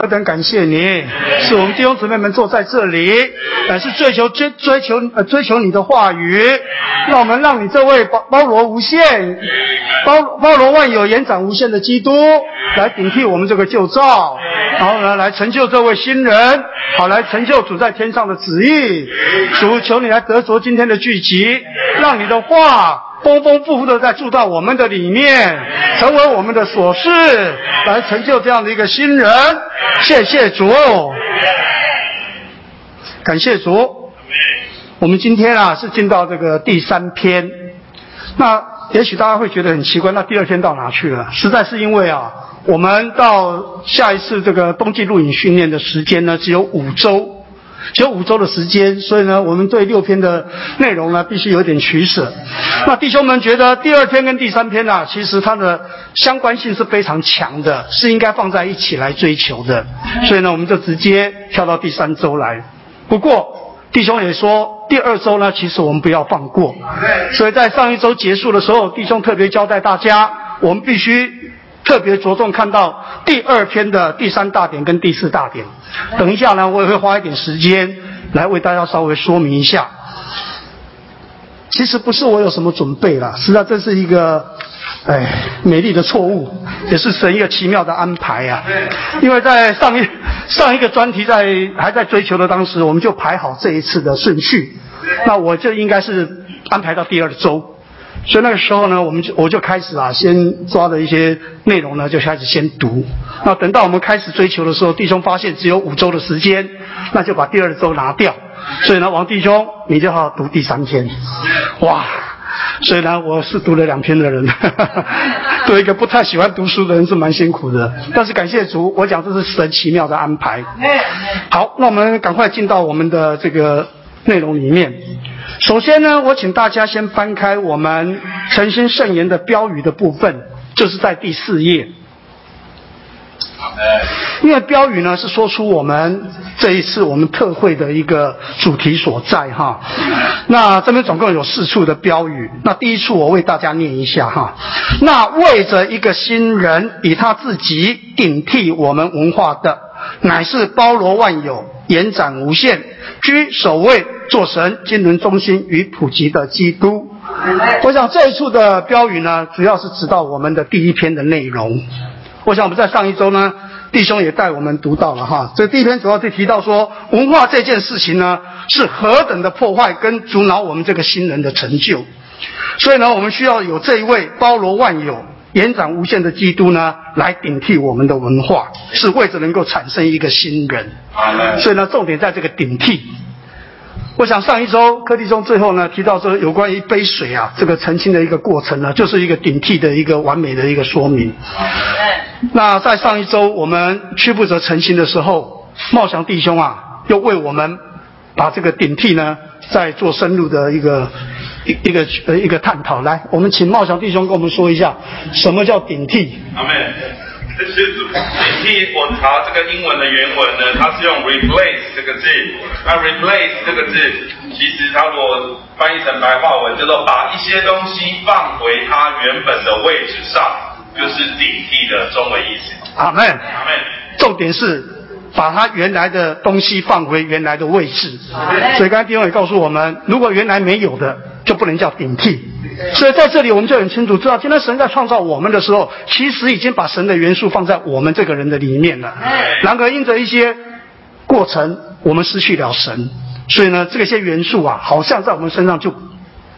何等感谢你，是我们弟兄姊妹们坐在这里，乃是追求追追求呃追求你的话语，让我们让你这位包包罗无限、包包罗万有、延展无限的基督来顶替我们这个旧造，然后呢来成就这位新人，好来成就主在天上的旨意。主求你来得着今天的聚集，让你的话。丰丰富富的在住到我们的里面，成为我们的所事，来成就这样的一个新人。谢谢主，感谢主。我们今天啊是进到这个第三篇，那也许大家会觉得很奇怪，那第二天到哪去了？实在是因为啊，我们到下一次这个冬季露营训练的时间呢，只有五周。只有五周的时间，所以呢，我们对六篇的内容呢，必须有点取舍。那弟兄们觉得第二篇跟第三篇呢，其实它的相关性是非常强的，是应该放在一起来追求的。所以呢，我们就直接跳到第三周来。不过弟兄也说，第二周呢，其实我们不要放过。所以在上一周结束的时候，弟兄特别交代大家，我们必须。特别着重看到第二篇的第三大点跟第四大点。等一下呢，我也会花一点时间来为大家稍微说明一下。其实不是我有什么准备了，实际上这是一个，哎，美丽的错误，也是神一个奇妙的安排啊。因为在上一上一个专题在还在追求的当时，我们就排好这一次的顺序，那我就应该是安排到第二周。所以那个时候呢，我们就我就开始啊，先抓的一些内容呢，就开始先读。那等到我们开始追求的时候，弟兄发现只有五周的时间，那就把第二周拿掉。所以呢，王弟兄，你就好好读第三篇。哇！所以呢，我是读了两篇的人，读一个不太喜欢读书的人是蛮辛苦的。但是感谢主，我讲这是神奇妙的安排。好，那我们赶快进到我们的这个内容里面。首先呢，我请大家先翻开我们诚心圣言的标语的部分，就是在第四页。因为标语呢是说出我们这一次我们特会的一个主题所在哈。那这边总共有四处的标语，那第一处我为大家念一下哈。那为着一个新人，以他自己顶替我们文化的，乃是包罗万有、延展无限、居首位。做神、经纶中心与普及的基督。我想这一处的标语呢，主要是指到我们的第一篇的内容。我想我们在上一周呢，弟兄也带我们读到了哈。这第一篇主要是提到说，文化这件事情呢，是何等的破坏跟阻挠我们这个新人的成就。所以呢，我们需要有这一位包罗万有、延展无限的基督呢，来顶替我们的文化，是为着能够产生一个新人。所以呢，重点在这个顶替。我想上一周柯弟兄最后呢提到说，有关于一杯水啊这个澄清的一个过程呢，就是一个顶替的一个完美的一个说明。那在上一周我们屈不责澄清的时候，茂祥弟兄啊又为我们把这个顶替呢再做深入的一个一一个呃一个探讨。来，我们请茂祥弟兄跟我们说一下什么叫顶替。阿妹。顶替我查这个英文的原文呢，它是用 replace 这个字。那 replace 这个字，其实它如果翻译成白话文，叫做把一些东西放回它原本的位置上，就是顶替的中文意思。阿妹。阿妹。重点是把它原来的东西放回原来的位置。所以刚才弟兄也告诉我们，如果原来没有的，就不能叫顶替。所以在这里，我们就很清楚知道，今天神在创造我们的时候，其实已经把神的元素放在我们这个人的里面了。然而，因着一些过程，我们失去了神，所以呢，这些元素啊，好像在我们身上就。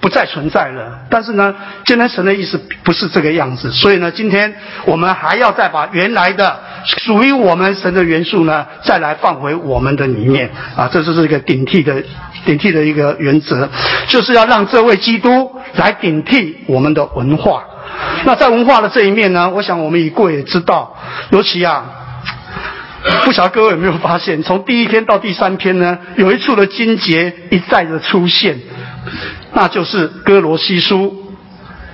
不再存在了，但是呢，今天神的意思不是这个样子，所以呢，今天我们还要再把原来的属于我们神的元素呢，再来放回我们的里面啊，这就是一个顶替的顶替的一个原则，就是要让这位基督来顶替我们的文化。那在文化的这一面呢，我想我们已过也知道，尤其啊，不晓得各位有没有发现，从第一篇到第三篇呢，有一处的金节一再的出现。那就是哥罗西书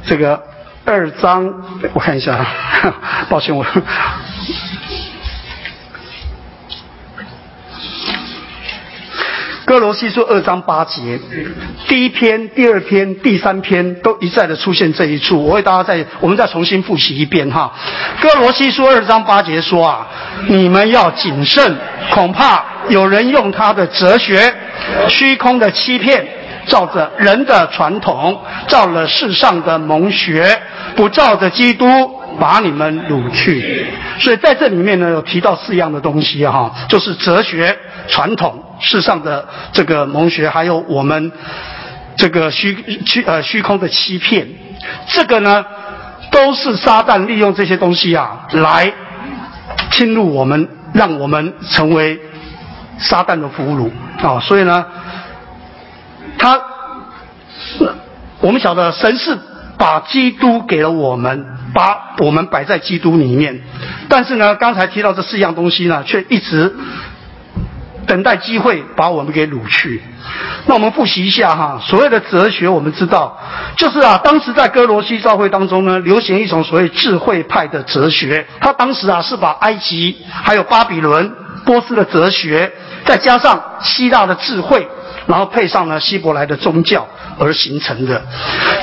这个二章，我看一下，抱歉我。哥罗西书二章八节，第一篇、第二篇、第三篇都一再的出现这一处。我为大家再，我们再重新复习一遍哈。哥罗西书二章八节说啊，你们要谨慎，恐怕有人用他的哲学、虚空的欺骗，照着人的传统，照了世上的蒙学，不照着基督。把你们掳去，所以在这里面呢，有提到四样的东西哈，就是哲学、传统、世上的这个蒙学，还有我们这个虚虚呃虚空的欺骗，这个呢，都是撒旦利用这些东西啊，来侵入我们，让我们成为撒旦的俘虏啊。所以呢，他是我们晓得神是把基督给了我们。把我们摆在基督里面，但是呢，刚才提到这四样东西呢，却一直等待机会把我们给掳去。那我们复习一下哈，所谓的哲学，我们知道，就是啊，当时在哥罗西教会当中呢，流行一种所谓智慧派的哲学。他当时啊，是把埃及、还有巴比伦、波斯的哲学，再加上希腊的智慧，然后配上了希伯来的宗教。而形成的，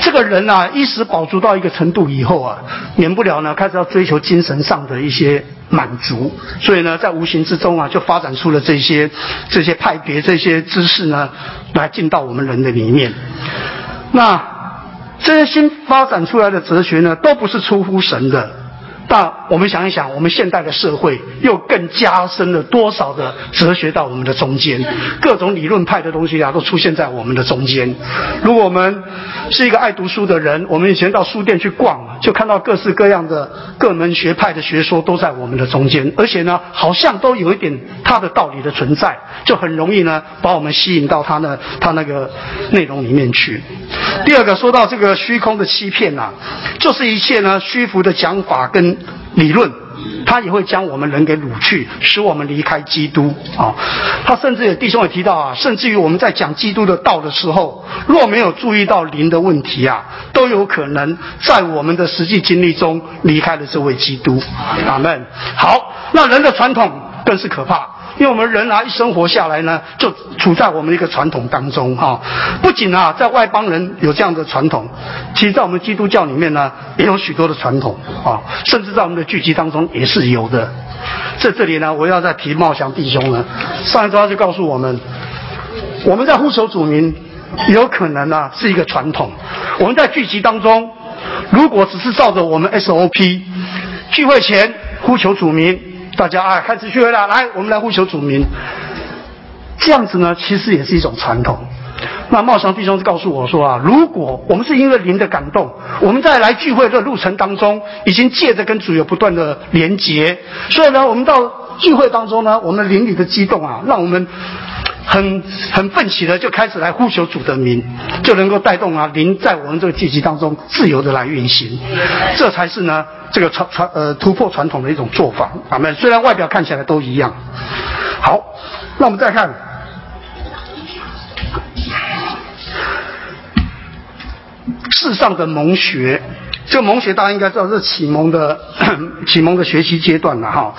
这个人啊，一时饱足到一个程度以后啊，免不了呢，开始要追求精神上的一些满足，所以呢，在无形之中啊，就发展出了这些这些派别、这些知识呢，来进到我们人的里面。那这些新发展出来的哲学呢，都不是出乎神的。但我们想一想，我们现代的社会又更加深了多少的哲学到我们的中间？各种理论派的东西啊，都出现在我们的中间。如果我们是一个爱读书的人，我们以前到书店去逛，就看到各式各样的各门学派的学说都在我们的中间，而且呢，好像都有一点它的道理的存在，就很容易呢把我们吸引到它呢它那个内容里面去。第二个说到这个虚空的欺骗啊，就是一切呢虚浮的讲法跟。理论，他也会将我们人给掳去，使我们离开基督啊。他甚至有弟兄也提到啊，甚至于我们在讲基督的道的时候，若没有注意到灵的问题啊，都有可能在我们的实际经历中离开了这位基督。阿门。好，那人的传统更是可怕。因为我们人啊，一生活下来呢，就处在我们一个传统当中哈。不仅啊，在外邦人有这样的传统，其实在我们基督教里面呢，也有许多的传统啊，甚至在我们的聚集当中也是有的。在这里呢，我要再提茂祥弟兄呢，上一周他就告诉我们，我们在呼求主名，有可能呢是一个传统。我们在聚集当中，如果只是照着我们 SOP，聚会前呼求主名。大家啊，开始聚会了，来，我们来呼求主名。这样子呢，其实也是一种传统。那茂祥弟兄告诉我说啊，如果我们是因为灵的感动，我们在来聚会的路程当中，已经借着跟主有不断的连结，所以呢，我们到聚会当中呢，我们灵里的激动啊，让我们很很奋起的就开始来呼求主的名，就能够带动啊灵在我们这个聚集当中自由的来运行，这才是呢。这个传传呃突破传统的一种做法，啊，们虽然外表看起来都一样。好，那我们再看世上的蒙学，这个蒙学大家应该知道是启蒙的 启蒙的学习阶段了哈。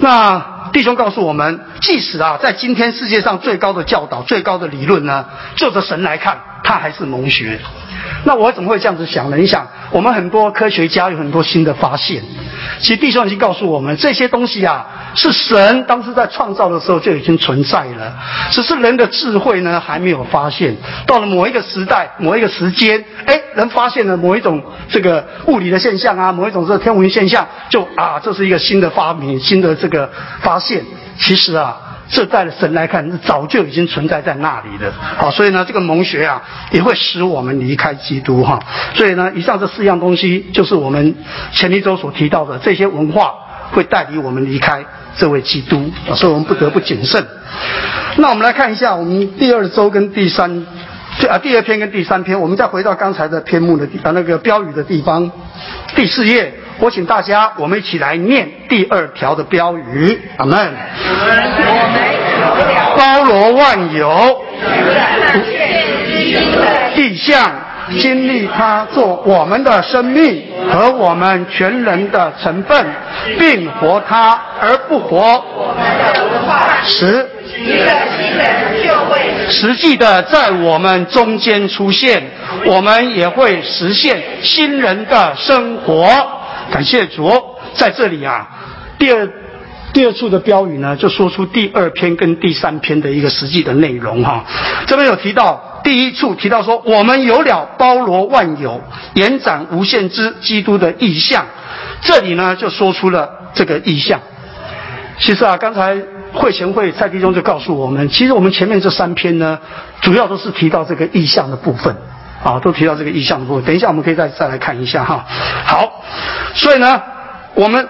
那弟兄告诉我们，即使啊在今天世界上最高的教导、最高的理论呢，就着神来看，它还是蒙学。那我怎么会这样子想呢？你想，我们很多科学家有很多新的发现，其实地上已经告诉我们，这些东西啊，是神当时在创造的时候就已经存在了，只是人的智慧呢还没有发现。到了某一个时代、某一个时间，哎，人发现了某一种这个物理的现象啊，某一种这个天文现象，就啊，这是一个新的发明、新的这个发现。其实啊。这在神来看，早就已经存在在那里的。好，所以呢，这个蒙学啊，也会使我们离开基督哈。所以呢，以上这四样东西，就是我们前一周所提到的这些文化，会带领我们离开这位基督，所以我们不得不谨慎。那我们来看一下，我们第二周跟第三，啊，第二篇跟第三篇，我们再回到刚才的篇目的地啊，那个标语的地方，第四页。我请大家，我们一起来念第二条的标语，阿门。包罗万有，地象经历它做我们的生命和我们全人的成分，并活它而不活。十一个新人就会实际的在我们中间出现，我们也会实现新人的生活。感谢主，在这里啊，第二第二处的标语呢，就说出第二篇跟第三篇的一个实际的内容哈。这边有提到第一处提到说，我们有了包罗万有、延展无限之基督的意象，这里呢就说出了这个意象。其实啊，刚才会前会蔡弟兄就告诉我们，其实我们前面这三篇呢，主要都是提到这个意象的部分。啊，都提到这个意象的部分。等一下，我们可以再再来看一下哈。好，所以呢，我们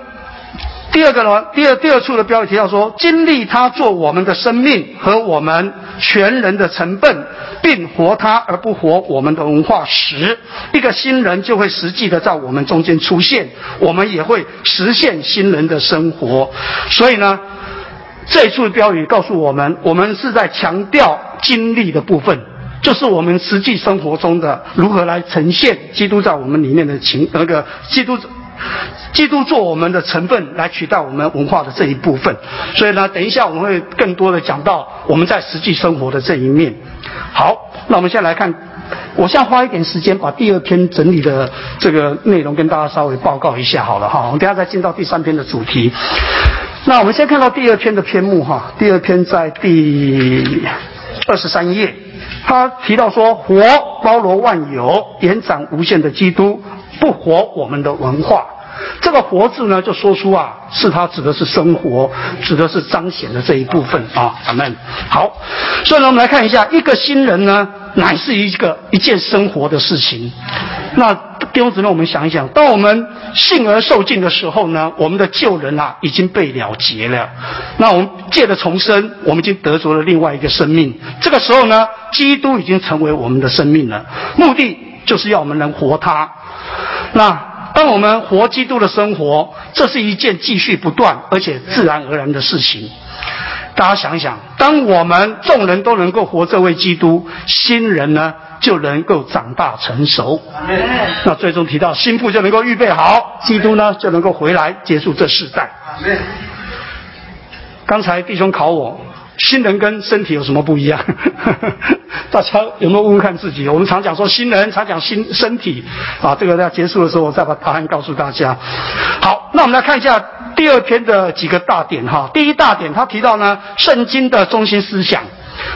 第二个呢，第二第二处的标题提到说，经历他做我们的生命和我们全人的成分，并活他而不活我们的文化时，一个新人就会实际的在我们中间出现，我们也会实现新人的生活。所以呢，这一处的标语告诉我们，我们是在强调经历的部分。就是我们实际生活中的如何来呈现基督在我们里面的情，那个基督，基督做我们的成分来取代我们文化的这一部分。所以呢，等一下我们会更多的讲到我们在实际生活的这一面。好，那我们先来看，我先花一点时间把第二篇整理的这个内容跟大家稍微报告一下好了哈。我们等下再进到第三篇的主题。那我们先看到第二篇的篇目哈，第二篇在第二十三页。他提到说，活包罗万有、延展无限的基督，不活我们的文化。这个“活”字呢，就说出啊，是他指的是生活，指的是彰显的这一部分啊。咱们好，所以呢，我们来看一下，一个新人呢，乃是一个一件生活的事情。那弟兄姊妹，我们想一想，当我们信而受尽的时候呢，我们的旧人啊已经被了结了。那我们借着重生，我们已经得着了另外一个生命。这个时候呢，基督已经成为我们的生命了。目的就是要我们能活他。那当我们活基督的生活，这是一件继续不断而且自然而然的事情。大家想一想，当我们众人都能够活这位基督，新人呢就能够长大成熟。那最终提到新妇就能够预备好，基督呢就能够回来结束这世代。刚才弟兄考我。新人跟身体有什么不一样？大家有没有问问看自己？我们常讲说新人，常讲新身体啊。这个在结束的时候，我再把答案告诉大家。好，那我们来看一下第二篇的几个大点哈。第一大点，他提到呢，圣经的中心思想，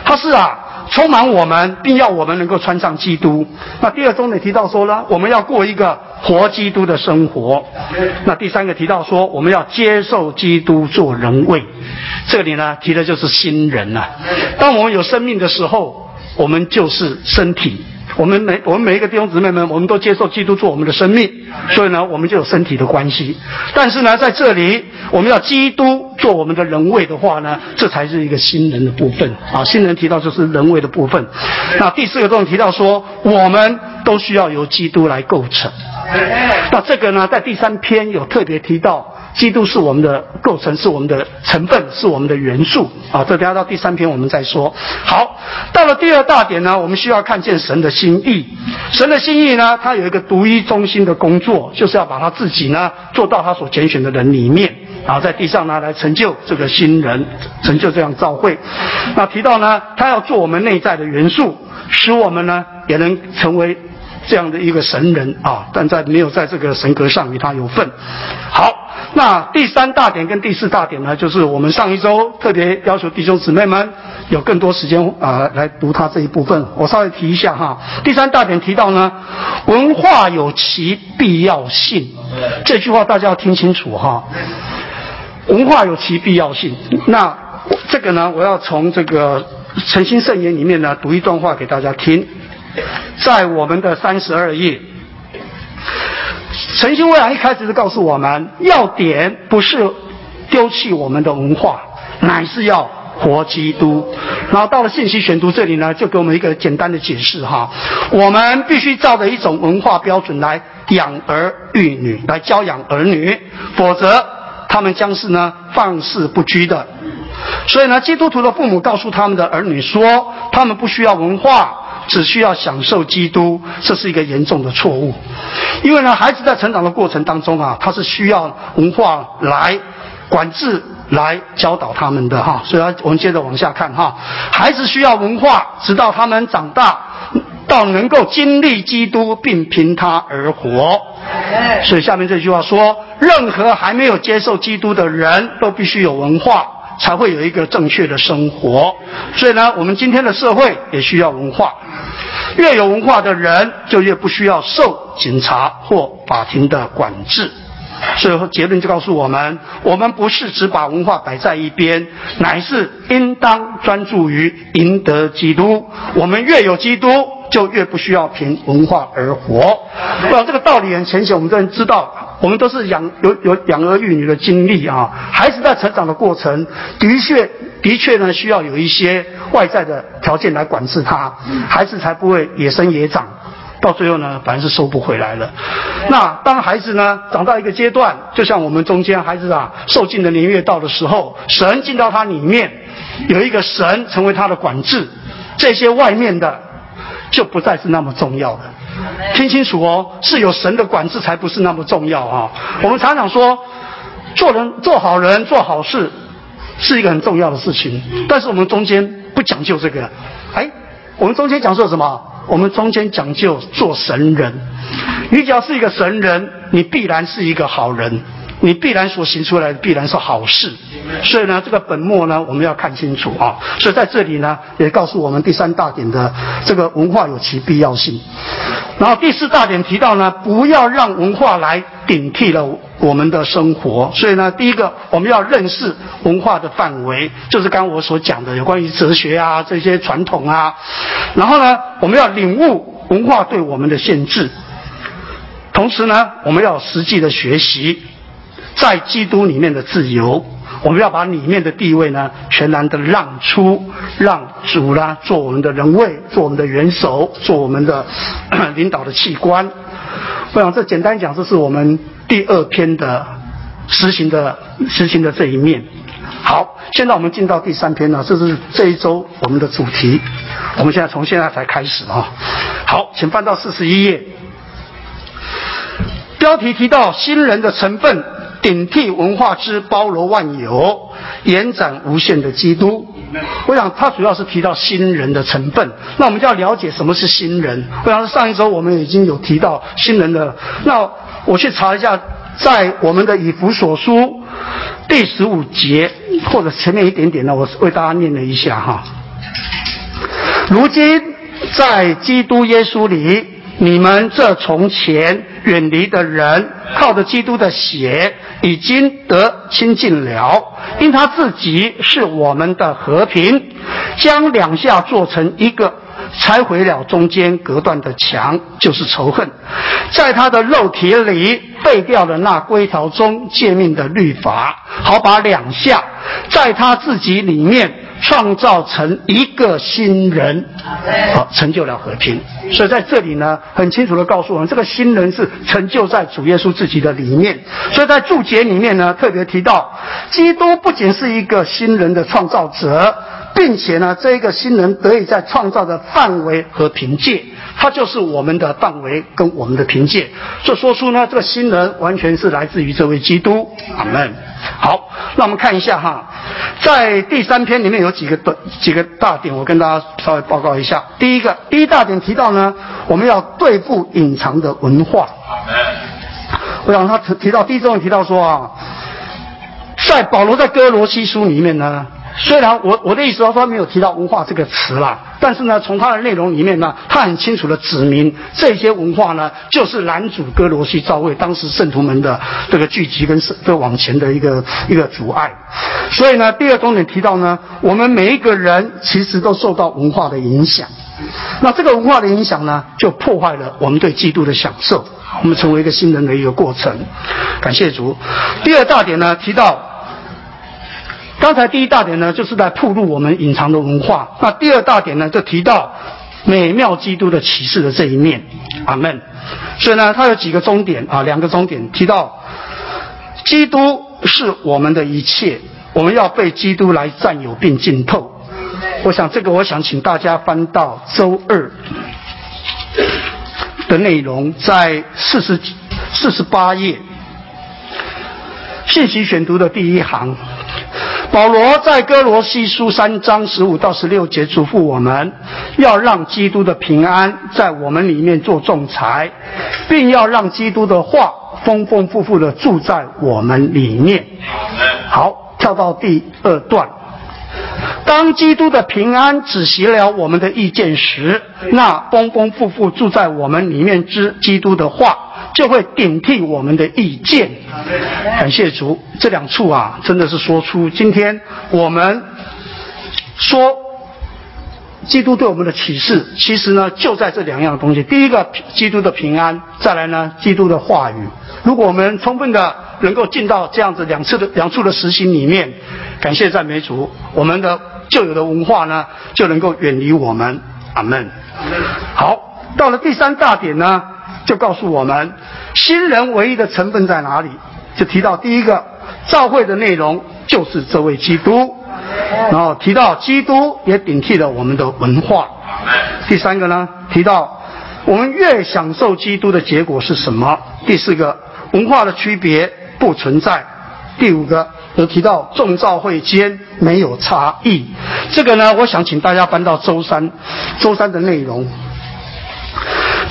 他是啊。充满我们，并要我们能够穿上基督。那第二重点提到说呢，我们要过一个活基督的生活。那第三个提到说，我们要接受基督做人位。这里呢提的就是新人呐。当我们有生命的时候，我们就是身体。我们每我们每一个弟兄姊妹们，我们都接受基督做我们的生命，所以呢，我们就有身体的关系。但是呢，在这里，我们要基督做我们的人位的话呢，这才是一个新人的部分啊。新人提到就是人位的部分。那第四个重点提到说，我们都需要由基督来构成。那这个呢，在第三篇有特别提到。基督是我们的构成，是我们的成分，是我们的元素啊！这等下到第三篇我们再说。好，到了第二大点呢，我们需要看见神的心心意。神的心意呢，他有一个独一中心的工作，就是要把他自己呢做到他所拣选的人里面，然后在地上呢来成就这个新人，成就这样召会。那提到呢，他要做我们内在的元素，使我们呢也能成为这样的一个神人啊！但在没有在这个神格上与他有份。好。那第三大点跟第四大点呢，就是我们上一周特别要求弟兄姊妹们有更多时间啊来读他这一部分。我稍微提一下哈。第三大点提到呢，文化有其必要性，这句话大家要听清楚哈。文化有其必要性，那这个呢，我要从这个诚心圣言里面呢读一段话给大家听，在我们的三十二页。诚心未来一开始是告诉我们，要点不是丢弃我们的文化，乃是要活基督。然后到了信息选读这里呢，就给我们一个简单的解释哈。我们必须照着一种文化标准来养儿育女，来教养儿女，否则他们将是呢放肆不拘的。所以呢，基督徒的父母告诉他们的儿女说，他们不需要文化。只需要享受基督，这是一个严重的错误。因为呢，孩子在成长的过程当中啊，他是需要文化来管制来教导他们的哈。所以，我们接着往下看哈。孩子需要文化，直到他们长大，到能够经历基督并凭他而活。所以下面这句话说：任何还没有接受基督的人都必须有文化。才会有一个正确的生活，所以呢，我们今天的社会也需要文化。越有文化的人，就越不需要受警察或法庭的管制。所以结论就告诉我们：我们不是只把文化摆在一边，乃是应当专注于赢得基督。我们越有基督。就越不需要凭文化而活。不然这个道理很浅显，我们都知道。我们都是养有有养儿育女的经历啊。孩子在成长的过程，的确的确呢，需要有一些外在的条件来管制他，孩子才不会野生野长。到最后呢，反而是收不回来了。那当孩子呢长到一个阶段，就像我们中间孩子啊，受尽的年月到的时候，神进到他里面，有一个神成为他的管制，这些外面的。就不再是那么重要的，听清楚哦，是有神的管制才不是那么重要啊。我们常常说，做人做好人做好事是一个很重要的事情，但是我们中间不讲究这个。哎，我们中间讲究什么？我们中间讲究做神人。你只要是一个神人，你必然是一个好人。你必然所行出来的必然是好事，所以呢，这个本末呢，我们要看清楚啊。所以在这里呢，也告诉我们第三大点的这个文化有其必要性。然后第四大点提到呢，不要让文化来顶替了我们的生活。所以呢，第一个我们要认识文化的范围，就是刚我所讲的有关于哲学啊这些传统啊。然后呢，我们要领悟文化对我们的限制，同时呢，我们要实际的学习。在基督里面的自由，我们要把里面的地位呢，全然的让出，让主呢做我们的人位，做我们的元首，做我们的 领导的器官。我想这简单讲，这是我们第二篇的实行的实行的这一面。好，现在我们进到第三篇了，这是这一周我们的主题。我们现在从现在才开始啊。好，请翻到四十一页，标题提到新人的成分。顶替文化之包罗万有，延展无限的基督。我想他主要是提到新人的成分。那我们就要了解什么是新人。我想上一周我们已经有提到新人的。那我去查一下，在我们的以弗所书第十五节或者前面一点点呢，我为大家念了一下哈。如今在基督耶稣里。你们这从前远离的人，靠着基督的血已经得亲近了，因他自己是我们的和平，将两下做成一个，拆毁了中间隔断的墙，就是仇恨，在他的肉体里废掉了那规条中诫命的律法，好把两下在他自己里面。创造成一个新人，好成就了和平。所以在这里呢，很清楚的告诉我们，这个新人是成就在主耶稣自己的里面。所以在注解里面呢，特别提到，基督不仅是一个新人的创造者，并且呢，这一个新人得以在创造的范围和凭借。它就是我们的范围跟我们的凭借，这说出呢，这个新人完全是来自于这位基督。阿门。好，那我们看一下哈，在第三篇里面有几个的几个大点，我跟大家稍微报告一下。第一个，第一大点提到呢，我们要对付隐藏的文化。我想他提提到第一章提到说啊，在保罗在哥罗西书里面呢。虽然我我的意思说他没有提到文化这个词啦，但是呢，从他的内容里面呢，他很清楚的指明这些文化呢，就是男主哥罗西教会当时圣徒们的这个聚集跟这往前的一个一个阻碍。所以呢，第二重点提到呢，我们每一个人其实都受到文化的影响，那这个文化的影响呢，就破坏了我们对基督的享受，我们成为一个新人的一个过程。感谢主。第二大点呢，提到。刚才第一大点呢，就是在铺露我们隐藏的文化。那第二大点呢，就提到美妙基督的启示的这一面。阿门。所以呢，它有几个终点啊，两个终点提到，基督是我们的一切，我们要被基督来占有并浸透。我想这个，我想请大家翻到周二的内容，在四十四十八页信息选读的第一行。保罗在哥罗西书三章十五到十六节嘱咐我们，要让基督的平安在我们里面做仲裁，并要让基督的话丰丰富富的住在我们里面。好，跳到第二段。当基督的平安止息了我们的意见时，那丰丰富富住在我们里面之基督的话，就会顶替我们的意见。感谢主，这两处啊，真的是说出今天我们说基督对我们的启示，其实呢就在这两样东西。第一个，基督的平安；再来呢，基督的话语。如果我们充分的能够进到这样子两次的两处的实行里面，感谢赞美主，我们的旧有的文化呢就能够远离我们。阿门。好，到了第三大点呢，就告诉我们新人唯一的成分在哪里？就提到第一个，教会的内容就是这位基督，然后提到基督也顶替了我们的文化。第三个呢，提到我们越享受基督的结果是什么？第四个。文化的区别不存在。第五个，有提到众造会间没有差异。这个呢，我想请大家搬到周三，周三的内容。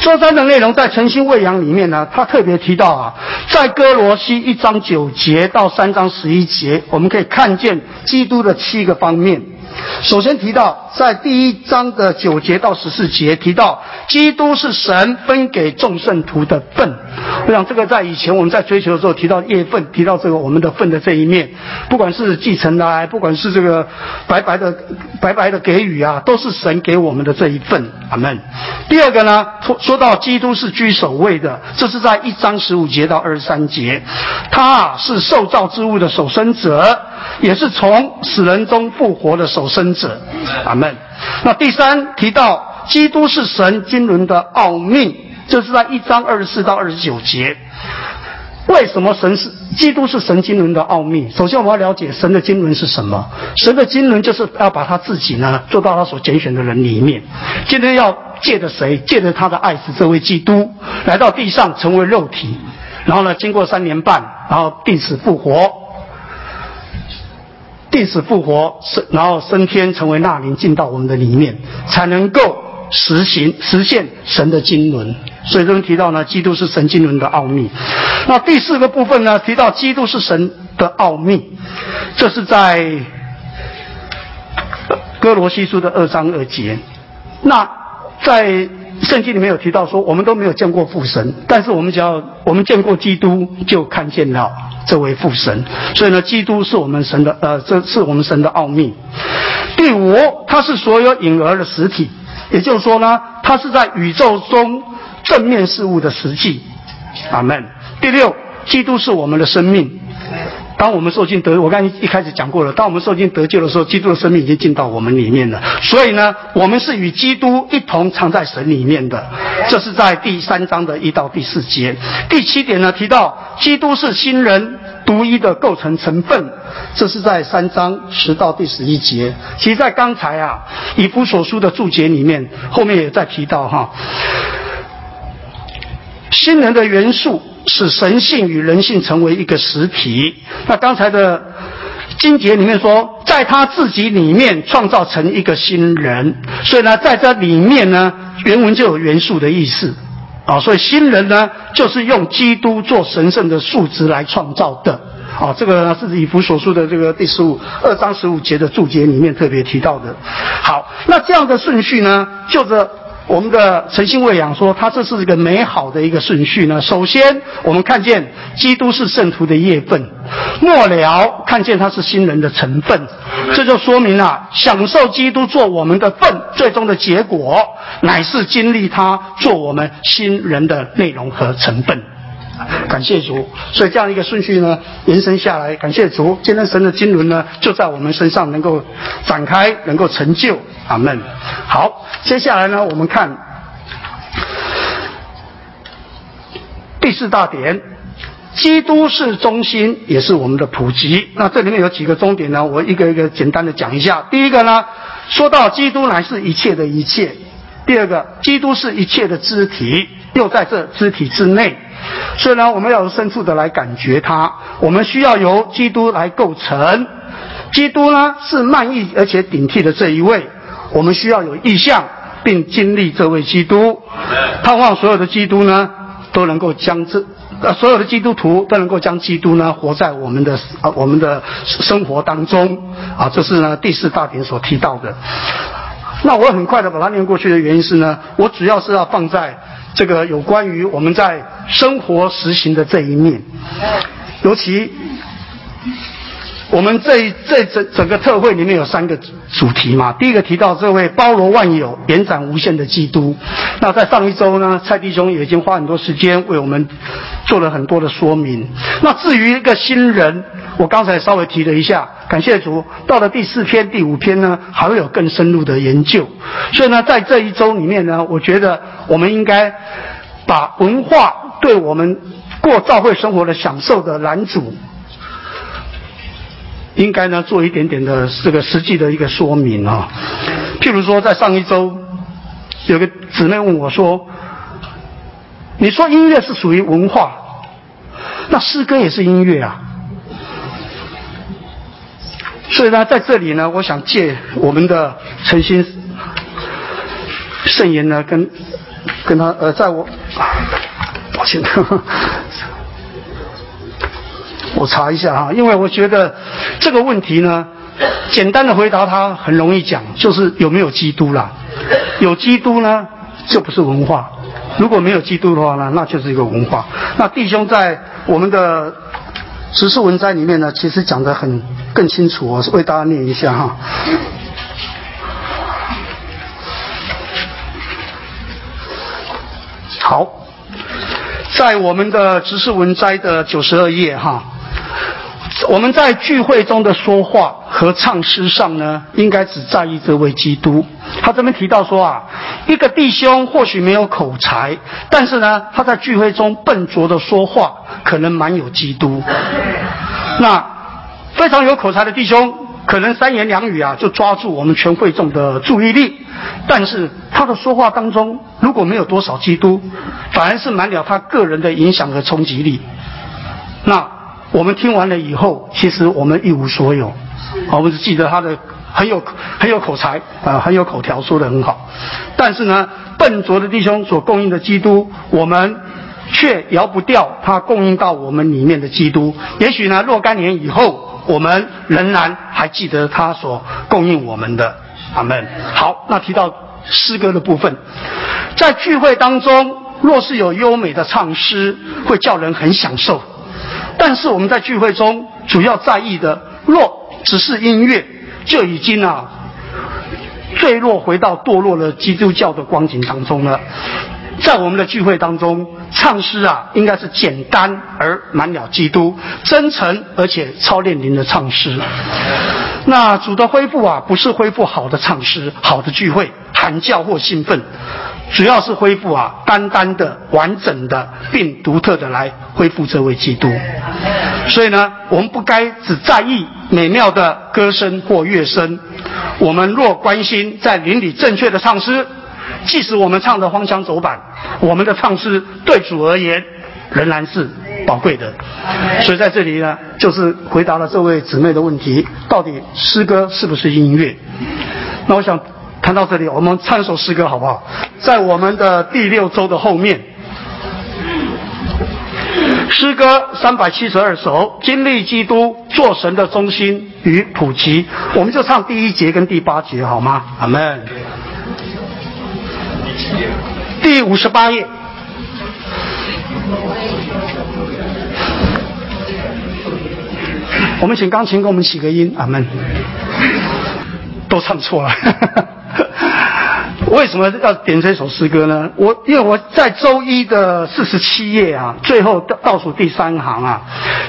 周三的内容在诚心喂养里面呢，他特别提到啊，在哥罗西一章九节到三章十一节，我们可以看见基督的七个方面。首先提到，在第一章的九节到十四节提到，基督是神分给众圣徒的份。我想这个在以前我们在追求的时候提到业份，提到这个我们的份的这一面，不管是继承来，不管是这个白白的白白的给予啊，都是神给我们的这一份。阿门。第二个呢，说说到基督是居首位的，这是在一章十五节到二十三节，他啊是受造之物的守生者，也是从死人中复活的守生者。阿门。那第三提到基督是神经纶的奥秘。这是在一章二十四到二十九节。为什么神是基督是神经纶的奥秘？首先我们要了解神的经纶是什么。神的经纶就是要把他自己呢做到他所拣选的人里面。今天要借着谁？借着他的爱子这位基督来到地上成为肉体，然后呢经过三年半，然后定死复活，定死复活升，然后升天成为那灵进到我们的里面，才能够实行实现神的经纶。所以这边提到呢，基督是神经纶的奥秘。那第四个部分呢，提到基督是神的奥秘，这是在哥罗西书的二章二节。那在圣经里面有提到说，我们都没有见过父神，但是我们只要我们见过基督，就看见了这位父神。所以呢，基督是我们神的呃，这是我们神的奥秘。第五，它是所有影儿的实体，也就是说呢，它是在宇宙中。正面事物的实际，阿门。第六，基督是我们的生命。当我们受尽得，我刚才一开始讲过了。当我们受尽得救的时候，基督的生命已经进到我们里面了。所以呢，我们是与基督一同藏在神里面的。这是在第三章的一到第四节。第七点呢，提到基督是新人独一的构成成分。这是在三章十到第十一节。其实，在刚才啊，以弗所书的注解里面，后面也在提到哈。新人的元素使神性与人性成为一个实体。那刚才的经节里面说，在他自己里面创造成一个新人，所以呢，在这里面呢，原文就有元素的意思啊。所以新人呢，就是用基督做神圣的数值来创造的啊。这个是以弗所述的这个第十五二章十五节的注解里面特别提到的。好，那这样的顺序呢，就着。我们的诚信喂养说，它这是一个美好的一个顺序呢。首先，我们看见基督是圣徒的业份；末了，看见他是新人的成分。这就说明了，享受基督做我们的份，最终的结果乃是经历他做我们新人的内容和成分。感谢主，所以这样一个顺序呢，延伸下来，感谢主，今天神的经纶呢，就在我们身上能够展开，能够成就。阿门。好，接下来呢，我们看第四大点，基督是中心，也是我们的普及。那这里面有几个重点呢？我一个一个简单的讲一下。第一个呢，说到基督乃是一切的一切；第二个，基督是一切的肢体，又在这肢体之内。所以呢，我们要深处的来感觉它。我们需要由基督来构成。基督呢是漫溢而且顶替的这一位，我们需要有意向，并经历这位基督，盼望所有的基督呢都能够将这呃所有的基督徒都能够将基督呢活在我们的啊我们的生活当中啊，这是呢第四大点所提到的。那我很快的把它念过去的原因是呢，我主要是要放在这个有关于我们在生活实行的这一面，尤其。我们这这整整个特会里面有三个主题嘛，第一个提到这位包罗万有、延展无限的基督。那在上一周呢，蔡弟兄也已经花很多时间为我们做了很多的说明。那至于一个新人，我刚才稍微提了一下，感谢主，到了第四篇、第五篇呢，还会有更深入的研究。所以呢，在这一周里面呢，我觉得我们应该把文化对我们过教会生活的享受的拦阻。应该呢做一点点的这个实际的一个说明啊，譬如说在上一周，有个姊妹问我说：“你说音乐是属于文化，那诗歌也是音乐啊？”所以呢，在这里呢，我想借我们的诚心圣言呢，跟跟他呃，在我 抱歉。我查一下哈，因为我觉得这个问题呢，简单的回答它很容易讲，就是有没有基督啦？有基督呢，就不是文化；如果没有基督的话呢，那就是一个文化。那弟兄在我们的十四文摘里面呢，其实讲的很更清楚，我是为大家念一下哈。好，在我们的执事文摘的九十二页哈。我们在聚会中的说话和唱诗上呢，应该只在意这位基督。他这边提到说啊，一个弟兄或许没有口才，但是呢，他在聚会中笨拙的说话，可能蛮有基督。那非常有口才的弟兄，可能三言两语啊就抓住我们全会众的注意力，但是他的说话当中如果没有多少基督，反而是满了他个人的影响和冲击力。那。我们听完了以后，其实我们一无所有。我们只记得他的很有很有口才啊，很有口条，说的很好。但是呢，笨拙的弟兄所供应的基督，我们却摇不掉他供应到我们里面的基督。也许呢，若干年以后，我们仍然还记得他所供应我们的。阿门。好，那提到诗歌的部分，在聚会当中，若是有优美的唱诗，会叫人很享受。但是我们在聚会中主要在意的，若只是音乐，就已经啊坠落回到堕落了基督教的光景当中了。在我们的聚会当中，唱诗啊，应该是简单而满了基督，真诚而且操练灵的唱诗。那主的恢复啊，不是恢复好的唱诗、好的聚会、喊叫或兴奋。主要是恢复啊，单单的、完整的，并独特的来恢复这位基督。所以呢，我们不该只在意美妙的歌声或乐声。我们若关心在邻里正确的唱诗，即使我们唱的荒腔走板，我们的唱诗对主而言仍然是宝贵的。所以在这里呢，就是回答了这位姊妹的问题：到底诗歌是不是音乐？那我想。看到这里，我们唱一首诗歌好不好？在我们的第六周的后面，诗歌三百七十二首，经历基督做神的中心与普及，我们就唱第一节跟第八节好吗？阿门。第五十八页，我们请钢琴给我们起个音，阿门。都唱错了。为什么要点这首诗歌呢？我因为我在周一的四十七页啊，最后倒倒数第三行啊，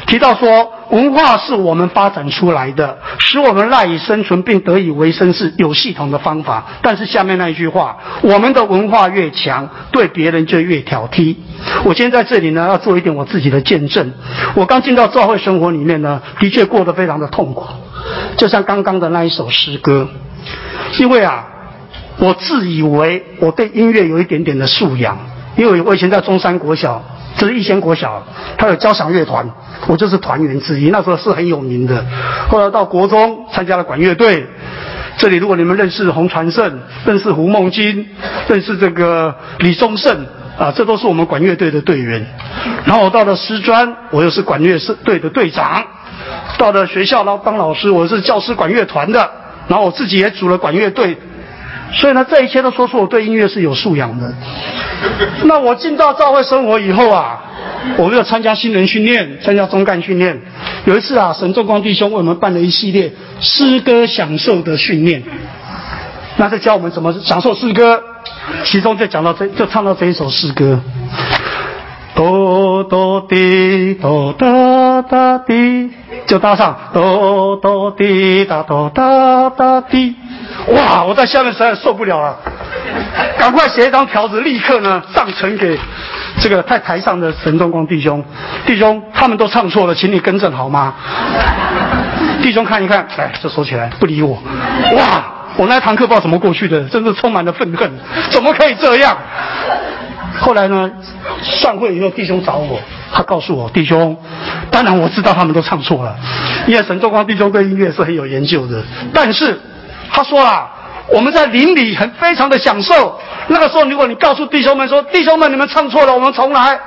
提到说文化是我们发展出来的，使我们赖以生存并得以为生是有系统的方法。但是下面那一句话，我们的文化越强，对别人就越挑剔。我今天在这里呢，要做一点我自己的见证。我刚进到教会生活里面呢，的确过得非常的痛苦，就像刚刚的那一首诗歌，因为啊。我自以为我对音乐有一点点的素养，因为我以前在中山国小这是逸仙国小，它有交响乐团，我就是团员之一，那时候是很有名的。后来到国中参加了管乐队，这里如果你们认识洪传胜，认识胡梦金，认识这个李宗盛啊，这都是我们管乐队的队员。然后我到了师专，我又是管乐队的队长。到了学校当当老师，我是教师管乐团的，然后我自己也组了管乐队。所以呢，这一切都说出我对音乐是有素养的。那我进到教会生活以后啊，我没有参加新人训练，参加中干训练。有一次啊，神众光弟兄为我们办了一系列诗歌享受的训练，那是教我们怎么享受诗歌，其中就讲到这就唱到这一首诗歌。哆哆滴哆哒哒滴，就搭上哆哆滴哒哆哒哒滴。哇！我在下面实在受不了了，赶快写一张条子，立刻呢上呈给这个在台上的神中光弟兄。弟兄，他们都唱错了，请你更正好吗？弟兄看一看，哎，这说起来不理我。哇！我那堂课不知道怎么过去的，真是充满了愤恨，怎么可以这样？后来呢，散会以后，弟兄找我，他告诉我，弟兄，当然我知道他们都唱错了，因为神中光弟兄对音乐是很有研究的，但是。他说啊，我们在林里很非常的享受。那个时候，如果你告诉弟兄们说：“弟兄们，你们唱错了，我们重来。”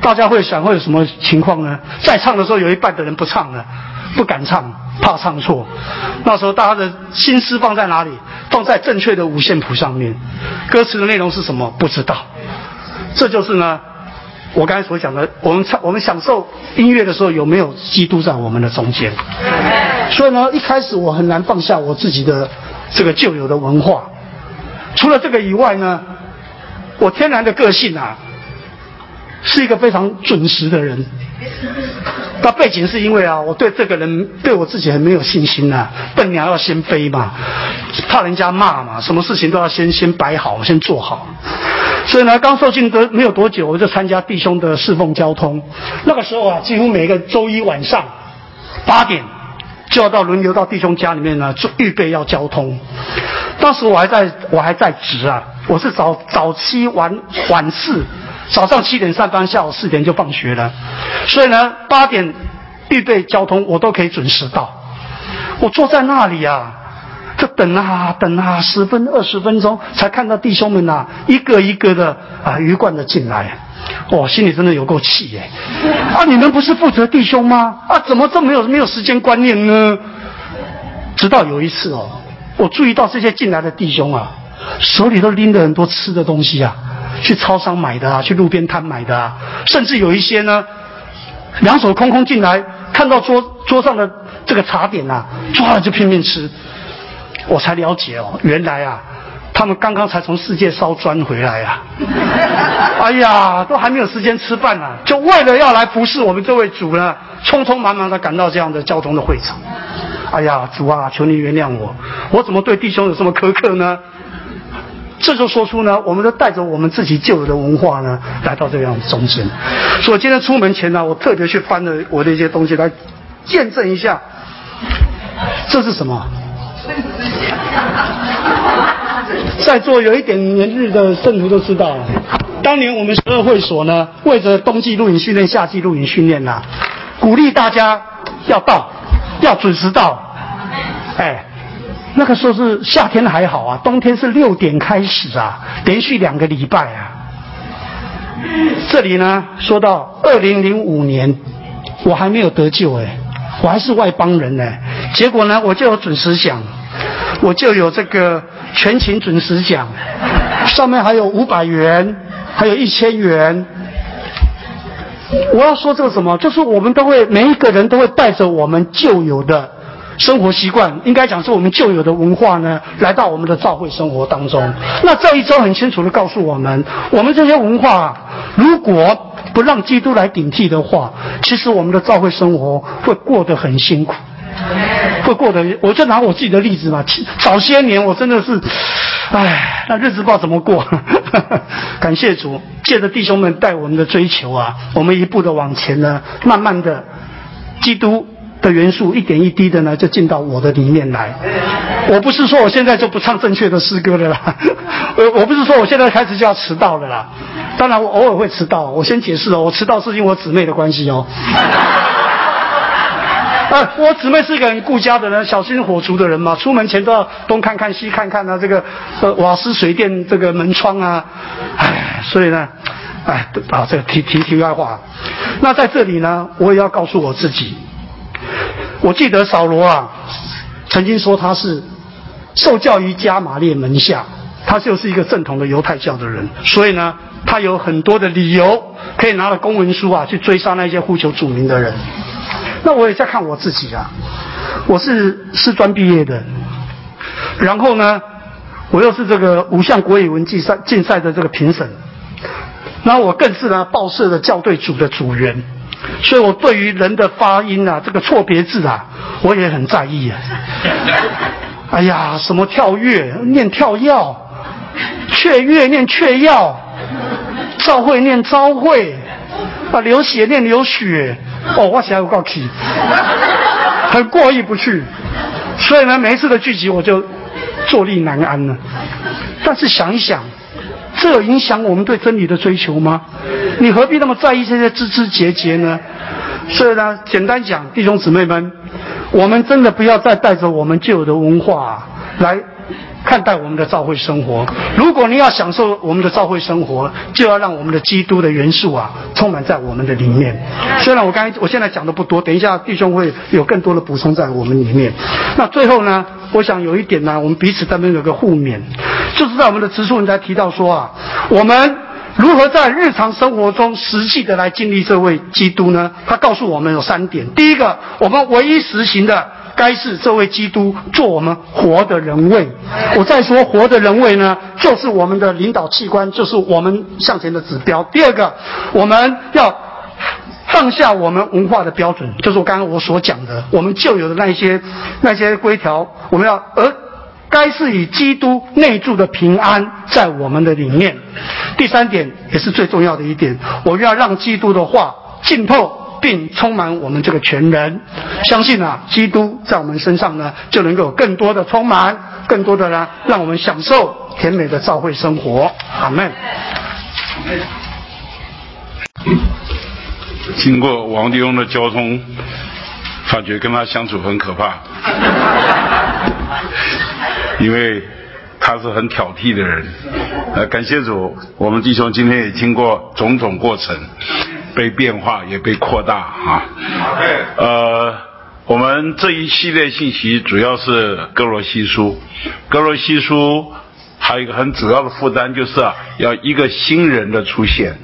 大家会想会有什么情况呢？在唱的时候，有一半的人不唱了，不敢唱，怕唱错。那时候大家的心思放在哪里？放在正确的五线谱上面。歌词的内容是什么？不知道。这就是呢，我刚才所讲的，我们唱，我们享受音乐的时候，有没有基督在我们的中间？所以呢，一开始我很难放下我自己的这个旧有的文化。除了这个以外呢，我天然的个性啊，是一个非常准时的人。那背景是因为啊，我对这个人对我自己很没有信心呐。笨鸟要先飞嘛，怕人家骂嘛，什么事情都要先先摆好，先做好。所以呢，刚受训得没有多久，我就参加弟兄的侍奉交通。那个时候啊，几乎每个周一晚上八点。就要到轮流到弟兄家里面呢，做预备要交通。当时我还在我还在职啊，我是早早期晚晚四，早上七点上班，下午四点就放学了。所以呢，八点预备交通，我都可以准时到。我坐在那里啊，就等啊等啊，十分二十分钟才看到弟兄们呐，一个一个的啊鱼贯的进来。我心里真的有够气耶！啊，你们不是负责弟兄吗？啊，怎么这么没有没有时间观念呢？直到有一次哦，我注意到这些进来的弟兄啊，手里都拎着很多吃的东西啊，去超商买的啊，去路边摊买的啊，甚至有一些呢，两手空空进来，看到桌桌上的这个茶点啊，抓了就拼命吃。我才了解哦，原来啊。他们刚刚才从世界烧砖回来呀！哎呀，都还没有时间吃饭呢，就为了要来服侍我们这位主呢，匆匆忙忙的赶到这样的交通的会场。哎呀，主啊，求你原谅我，我怎么对弟兄有这么苛刻呢？这就说出呢，我们都带着我们自己旧有的文化呢，来到这样中间。所以今天出门前呢，我特别去翻了我的一些东西来见证一下，这是什么？在座有一点年日的圣徒都知道，当年我们十二会所呢，为着冬季露营训练、夏季露营训练呐，鼓励大家要到，要准时到。哎，那个时候是夏天还好啊，冬天是六点开始啊，连续两个礼拜啊。这里呢，说到二零零五年，我还没有得救哎，我还是外邦人呢，结果呢，我就有准时奖。我就有这个全勤准时奖，上面还有五百元，还有一千元。我要说这个什么，就是我们都会每一个人都会带着我们旧有的生活习惯，应该讲是我们旧有的文化呢，来到我们的教会生活当中。那这一周很清楚的告诉我们，我们这些文化如果不让基督来顶替的话，其实我们的教会生活会过得很辛苦。会过得，我就拿我自己的例子嘛。早些年我真的是，唉，那日子不知道怎么过。感谢主，借着弟兄们带我们的追求啊，我们一步的往前呢，慢慢的，基督的元素一点一滴的呢，就进到我的里面来。我不是说我现在就不唱正确的诗歌了啦，我我不是说我现在开始就要迟到了啦。当然我偶尔会迟到，我先解释哦，我迟到是因为我姊妹的关系哦。啊，我姊妹是一个很顾家的人，小心火烛的人嘛，出门前都要东看看西看看啊，这个呃瓦斯水电这个门窗啊，唉，所以呢，唉啊这个题题题外话，那在这里呢，我也要告诉我自己，我记得扫罗啊，曾经说他是受教于加玛列门下，他就是一个正统的犹太教的人，所以呢，他有很多的理由可以拿了公文书啊去追杀那些呼求主名的人。那我也在看我自己啊，我是师专毕业的，然后呢，我又是这个五项国语文竞赛竞赛的这个评审，那我更是呢报社的校对组的组员，所以我对于人的发音啊，这个错别字啊，我也很在意啊。哎呀，什么跳跃念跳跃，雀跃念雀跃，召会念召会，啊流血念流血。哦，我想我告气，很过意不去，所以呢，每一次的聚集我就坐立难安了。但是想一想，这有影响我们对真理的追求吗？你何必那么在意这些枝枝节节呢？所以呢，简单讲，弟兄姊妹们，我们真的不要再带着我们旧有的文化来。看待我们的教会生活，如果你要享受我们的教会生活，就要让我们的基督的元素啊充满在我们的里面。虽然我刚才我现在讲的不多，等一下弟兄会有更多的补充在我们里面。那最后呢，我想有一点呢，我们彼此当中有个互勉，就是在我们的植树人才提到说啊，我们如何在日常生活中实际的来经历这位基督呢？他告诉我们有三点：第一个，我们唯一实行的。该是这位基督做我们活的人位。我再说活的人位呢，就是我们的领导器官，就是我们向前的指标。第二个，我们要放下我们文化的标准，就是我刚刚我所讲的，我们旧有的那些那些规条，我们要而该是以基督内住的平安在我们的里面。第三点也是最重要的一点，我们要让基督的话浸透。并充满我们这个全人，相信啊，基督在我们身上呢，就能够更多的充满，更多的呢，让我们享受甜美的教会生活。阿门。经过王弟兄的交通，发觉跟他相处很可怕，因为他是很挑剔的人。呃，感谢主，我们弟兄今天也经过种种过程。被变化也被扩大啊！呃，我们这一系列信息主要是哥罗西书，哥罗西书还有一个很主要的负担，就是要一个新人的出现。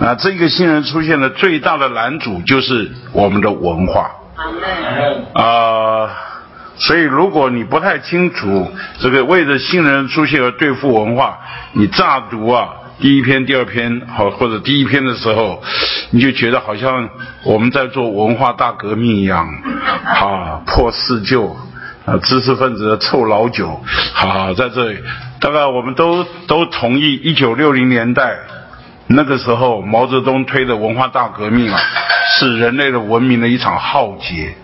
那这个新人出现的最大的拦阻就是我们的文化。啊，所以如果你不太清楚这个为着新人出现而对付文化，你乍读啊。第一篇、第二篇，好，或者第一篇的时候，你就觉得好像我们在做文化大革命一样，啊，破四旧，啊，知识分子的臭老九，好，在这里，大概我们都都同意，一九六零年代那个时候，毛泽东推的文化大革命啊，是人类的文明的一场浩劫，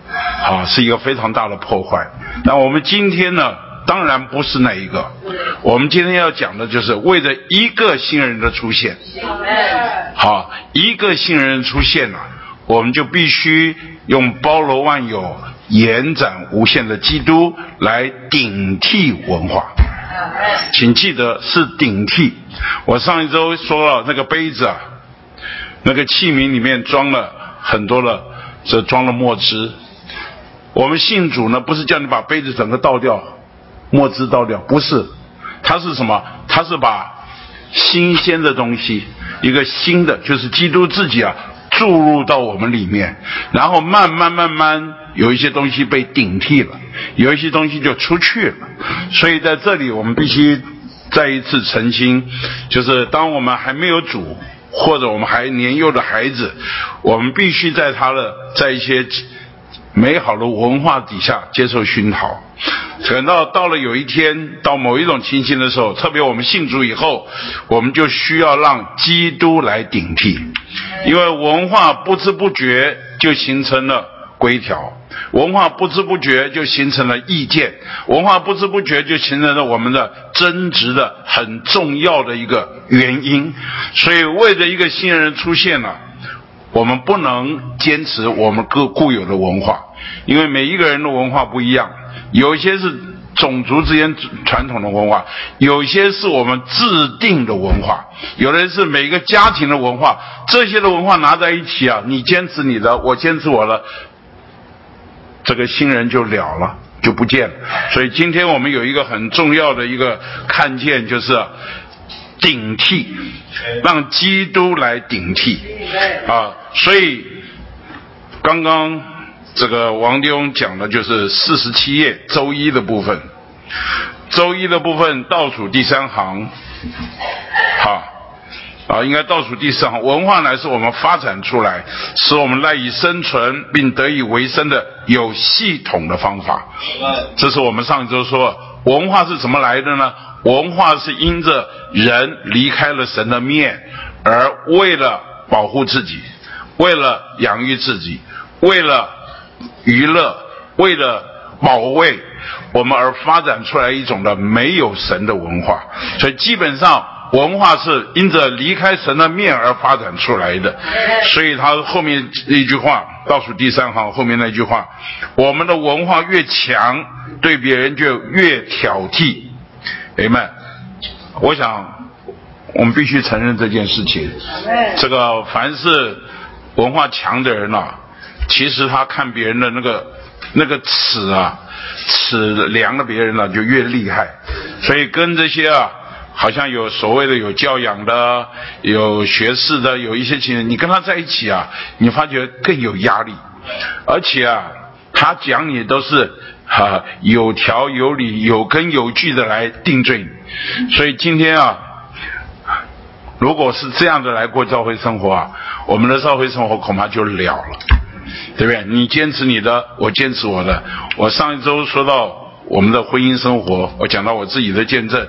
啊，是一个非常大的破坏。那我们今天呢？当然不是那一个，我们今天要讲的就是为了一个新人的出现，好，一个新人出现了，我们就必须用包罗万有、延展无限的基督来顶替文化，请记得是顶替。我上一周说了那个杯子啊，那个器皿里面装了很多了，这装了墨汁。我们信主呢，不是叫你把杯子整个倒掉。墨汁倒掉不是，它是什么？它是把新鲜的东西，一个新的，就是基督自己啊，注入到我们里面，然后慢慢慢慢有一些东西被顶替了，有一些东西就出去了。所以在这里我们必须再一次澄清，就是当我们还没有主，或者我们还年幼的孩子，我们必须在他的在一些美好的文化底下接受熏陶。等到到了有一天，到某一种情形的时候，特别我们信主以后，我们就需要让基督来顶替，因为文化不知不觉就形成了规条。文化不知不觉就形成了意见，文化不知不觉就形成了我们的争执的很重要的一个原因。所以，为了一个新人出现了，我们不能坚持我们各固有的文化，因为每一个人的文化不一样，有些是种族之间传统的文化，有些是我们制定的文化，有的是每个家庭的文化，这些的文化拿在一起啊，你坚持你的，我坚持我的。这个新人就了了，就不见了。所以今天我们有一个很重要的一个看见，就是顶替，让基督来顶替啊。所以刚刚这个王弟兄讲的就是四十七页周一的部分，周一的部分倒数第三行，好。啊，应该倒数第四行，文化乃是我们发展出来，使我们赖以生存并得以为生的有系统的方法。这是我们上周说，文化是怎么来的呢？文化是因着人离开了神的面，而为了保护自己，为了养育自己，为了娱乐，为了保卫我们而发展出来一种的没有神的文化。所以基本上。文化是因着离开神的面而发展出来的，所以他后面一句话，倒数第三行后面那句话，我们的文化越强，对别人就越挑剔。哎们，我想我们必须承认这件事情。这个凡是文化强的人呐，其实他看别人的那个那个尺啊，尺量了别人呢就越厉害，所以跟这些啊。好像有所谓的有教养的，有学士的，有一些情人，你跟他在一起啊，你发觉更有压力，而且啊，他讲你都是哈有条有理、有根有据的来定罪你，所以今天啊，如果是这样的来过教会生活啊，我们的教会生活恐怕就了了，对不对？你坚持你的，我坚持我的。我上一周说到。我们的婚姻生活，我讲到我自己的见证。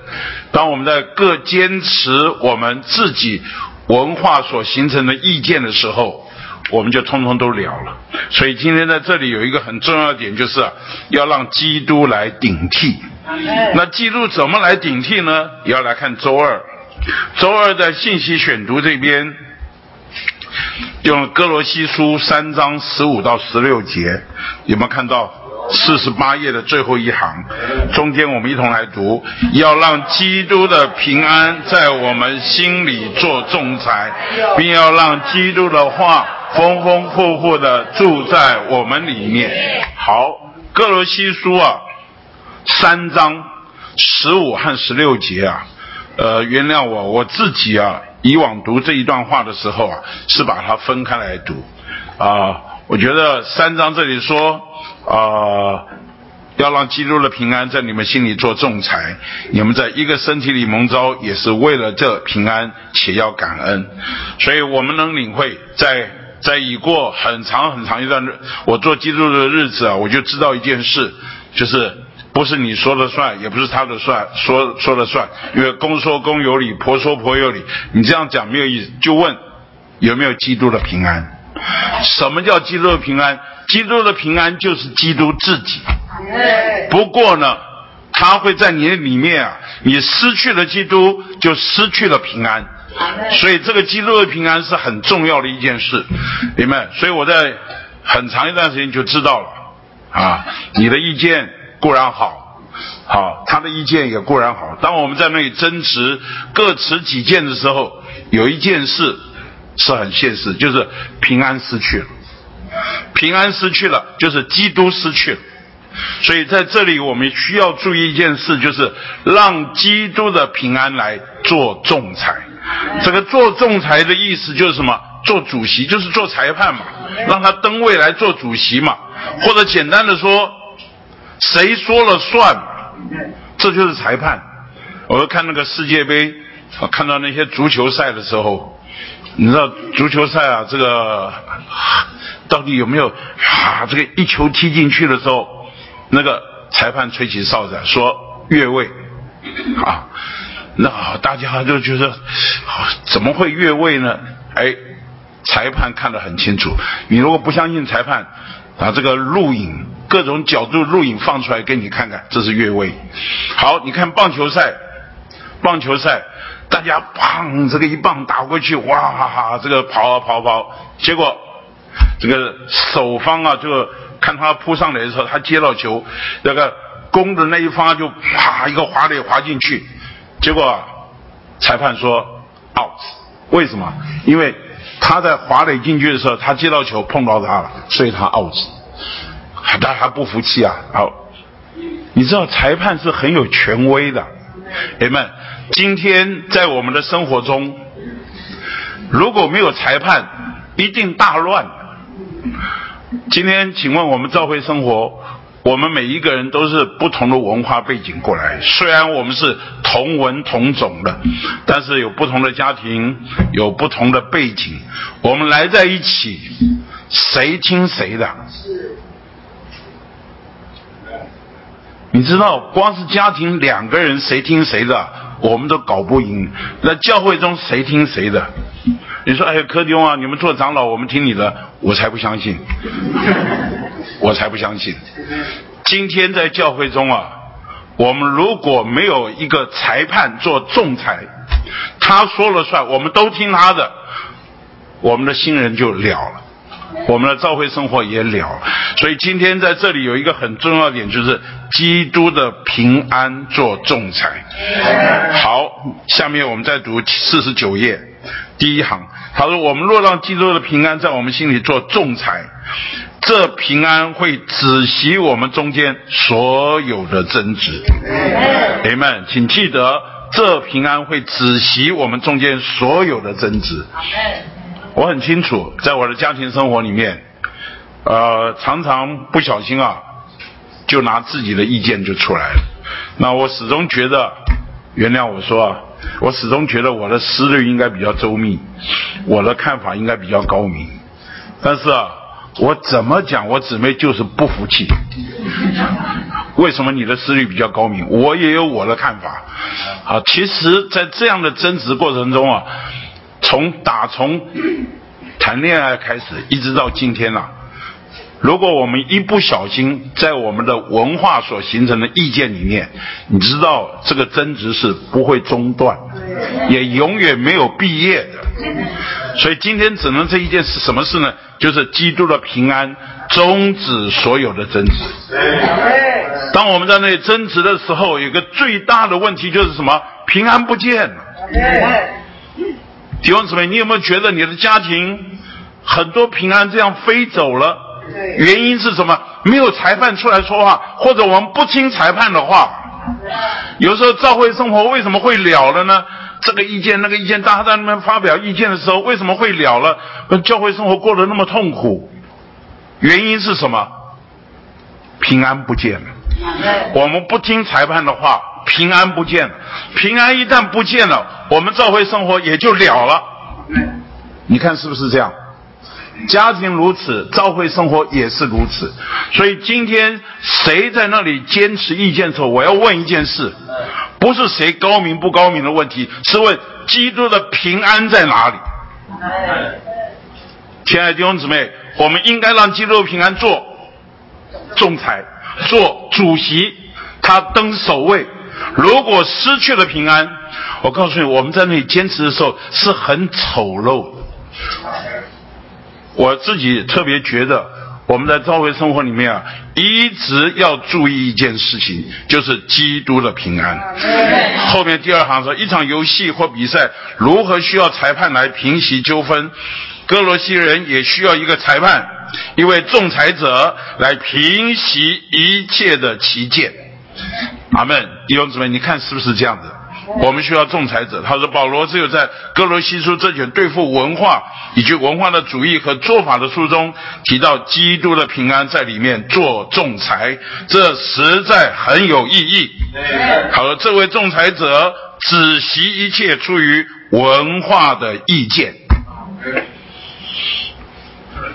当我们在各坚持我们自己文化所形成的意见的时候，我们就通通都了了。所以今天在这里有一个很重要的点，就是要让基督来顶替。那基督怎么来顶替呢？要来看周二。周二的信息选读这边，用哥罗西书三章十五到十六节，有没有看到？四十八页的最后一行，中间我们一同来读：要让基督的平安在我们心里做仲裁，并要让基督的话丰丰富富的住在我们里面。好，哥罗西书啊，三章十五和十六节啊，呃，原谅我，我自己啊，以往读这一段话的时候啊，是把它分开来读啊。我觉得三章这里说。啊，要让基督的平安在你们心里做仲裁。你们在一个身体里蒙召，也是为了这平安，且要感恩。所以我们能领会，在在已过很长很长一段日，我做基督的日子啊，我就知道一件事，就是不是你说了算，也不是他的算，说说了算。因为公说公有理，婆说婆有理。你这样讲没有意思。就问有没有基督的平安？什么叫基督的平安？基督的平安就是基督自己。不过呢，他会在你的里面啊，你失去了基督，就失去了平安。所以这个基督的平安是很重要的一件事，明白？所以我在很长一段时间就知道了啊，你的意见固然好，好，他的意见也固然好。当我们在那里争执各持己见的时候，有一件事是很现实，就是平安失去了。平安失去了，就是基督失去了。所以在这里，我们需要注意一件事，就是让基督的平安来做仲裁。这个做仲裁的意思就是什么？做主席就是做裁判嘛，让他登位来做主席嘛。或者简单的说，谁说了算？这就是裁判。我看那个世界杯，看到那些足球赛的时候，你知道足球赛啊，这个。到底有没有啊？这个一球踢进去的时候，那个裁判吹起哨子说越位啊，那大家就觉得怎么会越位呢？哎，裁判看得很清楚。你如果不相信裁判，把这个录影各种角度录影放出来给你看看，这是越位。好，你看棒球赛，棒球赛，大家砰，这个一棒打过去，哇哈哈，这个跑啊跑跑，结果这个守方啊，就看他扑上来的时候，他接到球，那个攻的那一方就啪一个滑垒滑进去，结果裁判说 out，为什么？因为他在滑垒进去的时候，他接到球碰到他了，所以他 out 但。他不服气啊！好，你知道裁判是很有权威的，友们。今天在我们的生活中，如果没有裁判，一定大乱。今天，请问我们教会生活，我们每一个人都是不同的文化背景过来，虽然我们是同文同种的，但是有不同的家庭，有不同的背景，我们来在一起，谁听谁的？你知道，光是家庭两个人谁听谁的，我们都搞不赢。那教会中谁听谁的？你说，哎，柯迪翁啊，你们做长老，我们听你的，我才不相信，我才不相信。今天在教会中啊，我们如果没有一个裁判做仲裁，他说了算，我们都听他的，我们的新人就了了。我们的教会生活也了，所以今天在这里有一个很重要点，就是基督的平安做仲裁。好，下面我们再读四十九页第一行，他说：“我们若让基督的平安在我们心里做仲裁，这平安会止息我们中间所有的争执。”弟兄们，请记得，这平安会止息我们中间所有的争执。我很清楚，在我的家庭生活里面，呃，常常不小心啊，就拿自己的意见就出来了。那我始终觉得，原谅我说，啊，我始终觉得我的思虑应该比较周密，我的看法应该比较高明。但是啊，我怎么讲，我姊妹就是不服气。为什么你的思虑比较高明？我也有我的看法。啊，其实，在这样的争执过程中啊。从打从谈恋爱开始，一直到今天啊。如果我们一不小心，在我们的文化所形成的意见里面，你知道这个争执是不会中断，也永远没有毕业的。所以今天只能这一件事，什么事呢？就是基督的平安终止所有的争执。当我们在那里争执的时候，有个最大的问题就是什么？平安不见了。弟兄姊妹，你有没有觉得你的家庭很多平安这样飞走了？原因是什么？没有裁判出来说话，或者我们不听裁判的话。有时候教会生活为什么会了了呢？这个意见那个意见，大家在那边发表意见的时候，为什么会了了？教会生活过得那么痛苦，原因是什么？平安不见了。我们不听裁判的话。平安不见了，平安一旦不见了，我们召会生活也就了了。你看是不是这样？家庭如此，召会生活也是如此。所以今天谁在那里坚持意见的时候，我要问一件事：不是谁高明不高明的问题，是问基督的平安在哪里？亲爱的弟兄姊妹，我们应该让基督的平安做仲裁，做主席，他登首位。如果失去了平安，我告诉你，我们在那里坚持的时候是很丑陋的。我自己特别觉得，我们在教会生活里面啊，一直要注意一件事情，就是基督的平安。后面第二行说，一场游戏或比赛如何需要裁判来平息纠纷，哥罗西人也需要一个裁判，一位仲裁者来平息一切的旗舰。阿门，弟兄姊妹，你看是不是这样子？我们需要仲裁者。他说，保罗只有在哥罗西书这卷对付文化以及文化的主义和做法的书中提到基督的平安在里面做仲裁，这实在很有意义。好了，这位仲裁者只习一切出于文化的意见。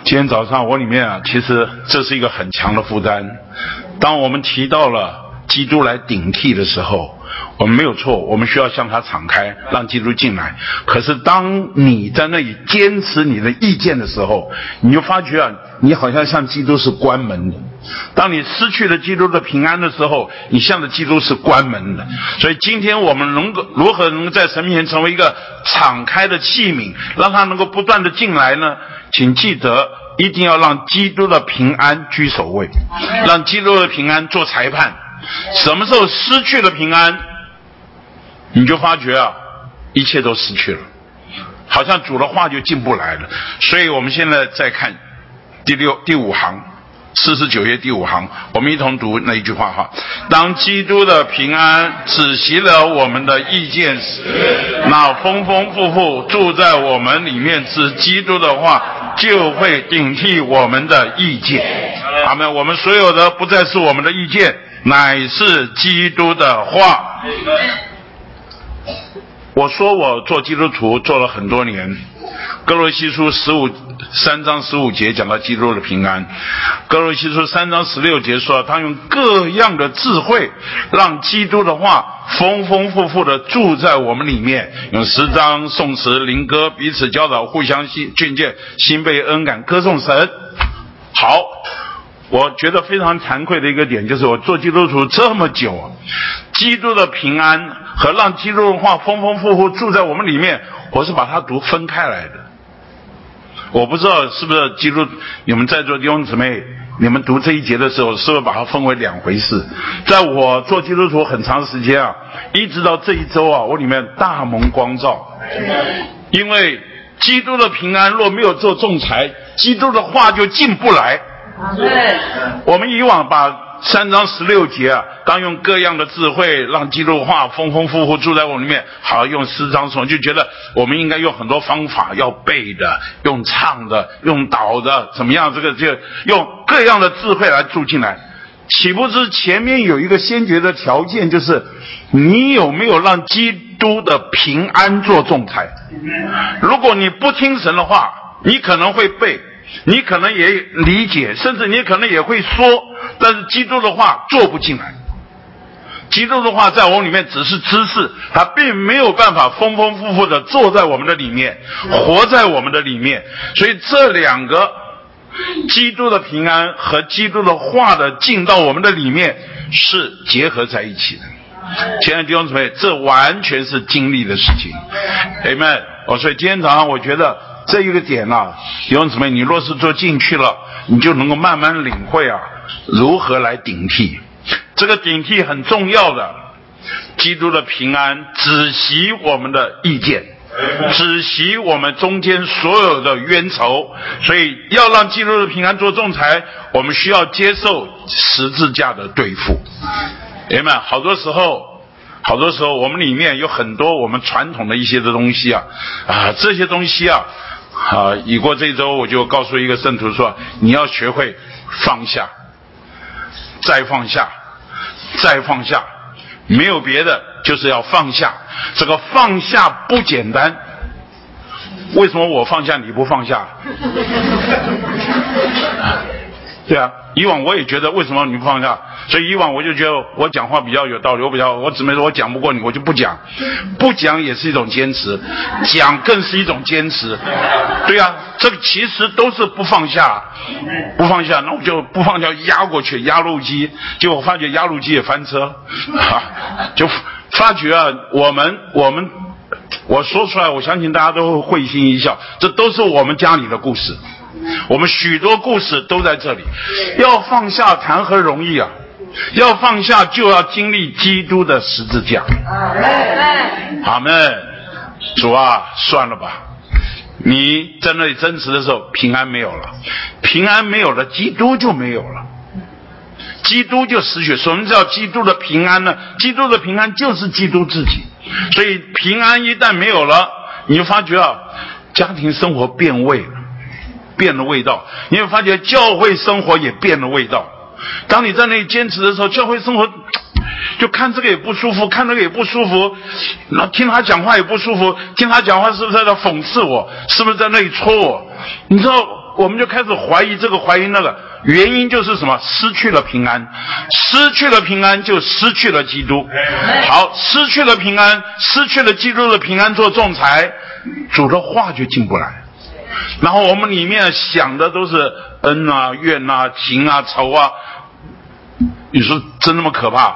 今天早上我里面啊，其实这是一个很强的负担。当我们提到了。基督来顶替的时候，我们没有错，我们需要向他敞开，让基督进来。可是当你在那里坚持你的意见的时候，你就发觉啊，你好像向基督是关门的。当你失去了基督的平安的时候，你向着基督是关门的。所以今天我们能够如何能够在神面前成为一个敞开的器皿，让他能够不断的进来呢？请记得，一定要让基督的平安居首位，让基督的平安做裁判。什么时候失去了平安，你就发觉啊，一切都失去了，好像主的话就进不来了。所以我们现在再看第六、第五行，四十九页第五行，我们一同读那一句话哈：当基督的平安止息了我们的意见时，那丰丰富富住在我们里面之基督的话，就会顶替我们的意见。阿门。我们所有的不再是我们的意见。乃是基督的话。我说我做基督徒做了很多年。哥罗西书十五三章十五节讲到基督的平安。哥罗西书三章十六节说，他用各样的智慧，让基督的话丰丰富富的住在我们里面。用诗章、颂词、灵歌彼此教导，互相信劝诫，心被恩感，歌颂神。好。我觉得非常惭愧的一个点，就是我做基督徒这么久，基督的平安和让基督的话丰丰富富住在我们里面，我是把它读分开来的。我不知道是不是基督，你们在座弟兄姊妹，你们读这一节的时候，是不是把它分为两回事？在我做基督徒很长时间啊，一直到这一周啊，我里面大蒙光照，因为基督的平安若没有做仲裁，基督的话就进不来。对，我们以往把三章十六节啊，当用各样的智慧让基督化丰丰富富住在我里面，好用四章什么，就觉得我们应该用很多方法，要背的，用唱的，用导的，怎么样？这个就用各样的智慧来住进来，岂不知前面有一个先决的条件，就是你有没有让基督的平安做仲裁？如果你不听神的话，你可能会背。你可能也理解，甚至你可能也会说，但是基督的话做不进来。基督的话在我们里面只是知识，它并没有办法丰丰富富的坐在我们的里面，活在我们的里面。所以这两个基督的平安和基督的话的进到我们的里面是结合在一起的。亲爱的弟兄姊妹，这完全是经历的事情。Amen。哦，所以今天早上我觉得。这一个点啊，弟兄姊妹，你若是做进去了，你就能够慢慢领会啊，如何来顶替。这个顶替很重要的，基督的平安只袭我们的意见，只袭我们中间所有的冤仇。所以要让基督的平安做仲裁，我们需要接受十字架的对付。爷们，好多时候。好多时候，我们里面有很多我们传统的一些的东西啊，啊，这些东西啊，啊，已过这周，我就告诉一个圣徒说，你要学会放下，再放下，再放下，没有别的，就是要放下。这个放下不简单，为什么我放下你不放下？对啊，以往我也觉得为什么你不放下？所以以往我就觉得我讲话比较有道理，我比较我姊妹说我讲不过你，我就不讲，不讲也是一种坚持，讲更是一种坚持。对啊，这个其实都是不放下，不放下，那我就不放下压过去，压路机，结果发觉压路机也翻车，就发觉啊，我们我们我说出来，我相信大家都会会心一笑，这都是我们家里的故事。我们许多故事都在这里，要放下谈何容易啊！要放下就要经历基督的十字架。阿门。主啊，算了吧！你在那里真实的时候，平安没有了，平安没有了，基督就没有了，基督就失去。什么叫基督的平安呢？基督的平安就是基督自己。所以平安一旦没有了，你就发觉啊，家庭生活变味了。变了味道，你会发觉教会生活也变了味道。当你在那里坚持的时候，教会生活 就看这个也不舒服，看那个也不舒服，那听他讲话也不舒服，听他讲话是不是在那讽刺我？是不是在那里戳我？你知道我们就开始怀疑这个怀疑那个，原因就是什么？失去了平安，失去了平安就失去了基督。好，失去了平安，失去了基督的平安做仲裁，主的话就进不来。然后我们里面想的都是恩啊、怨啊、情啊、仇啊。你说真那么可怕？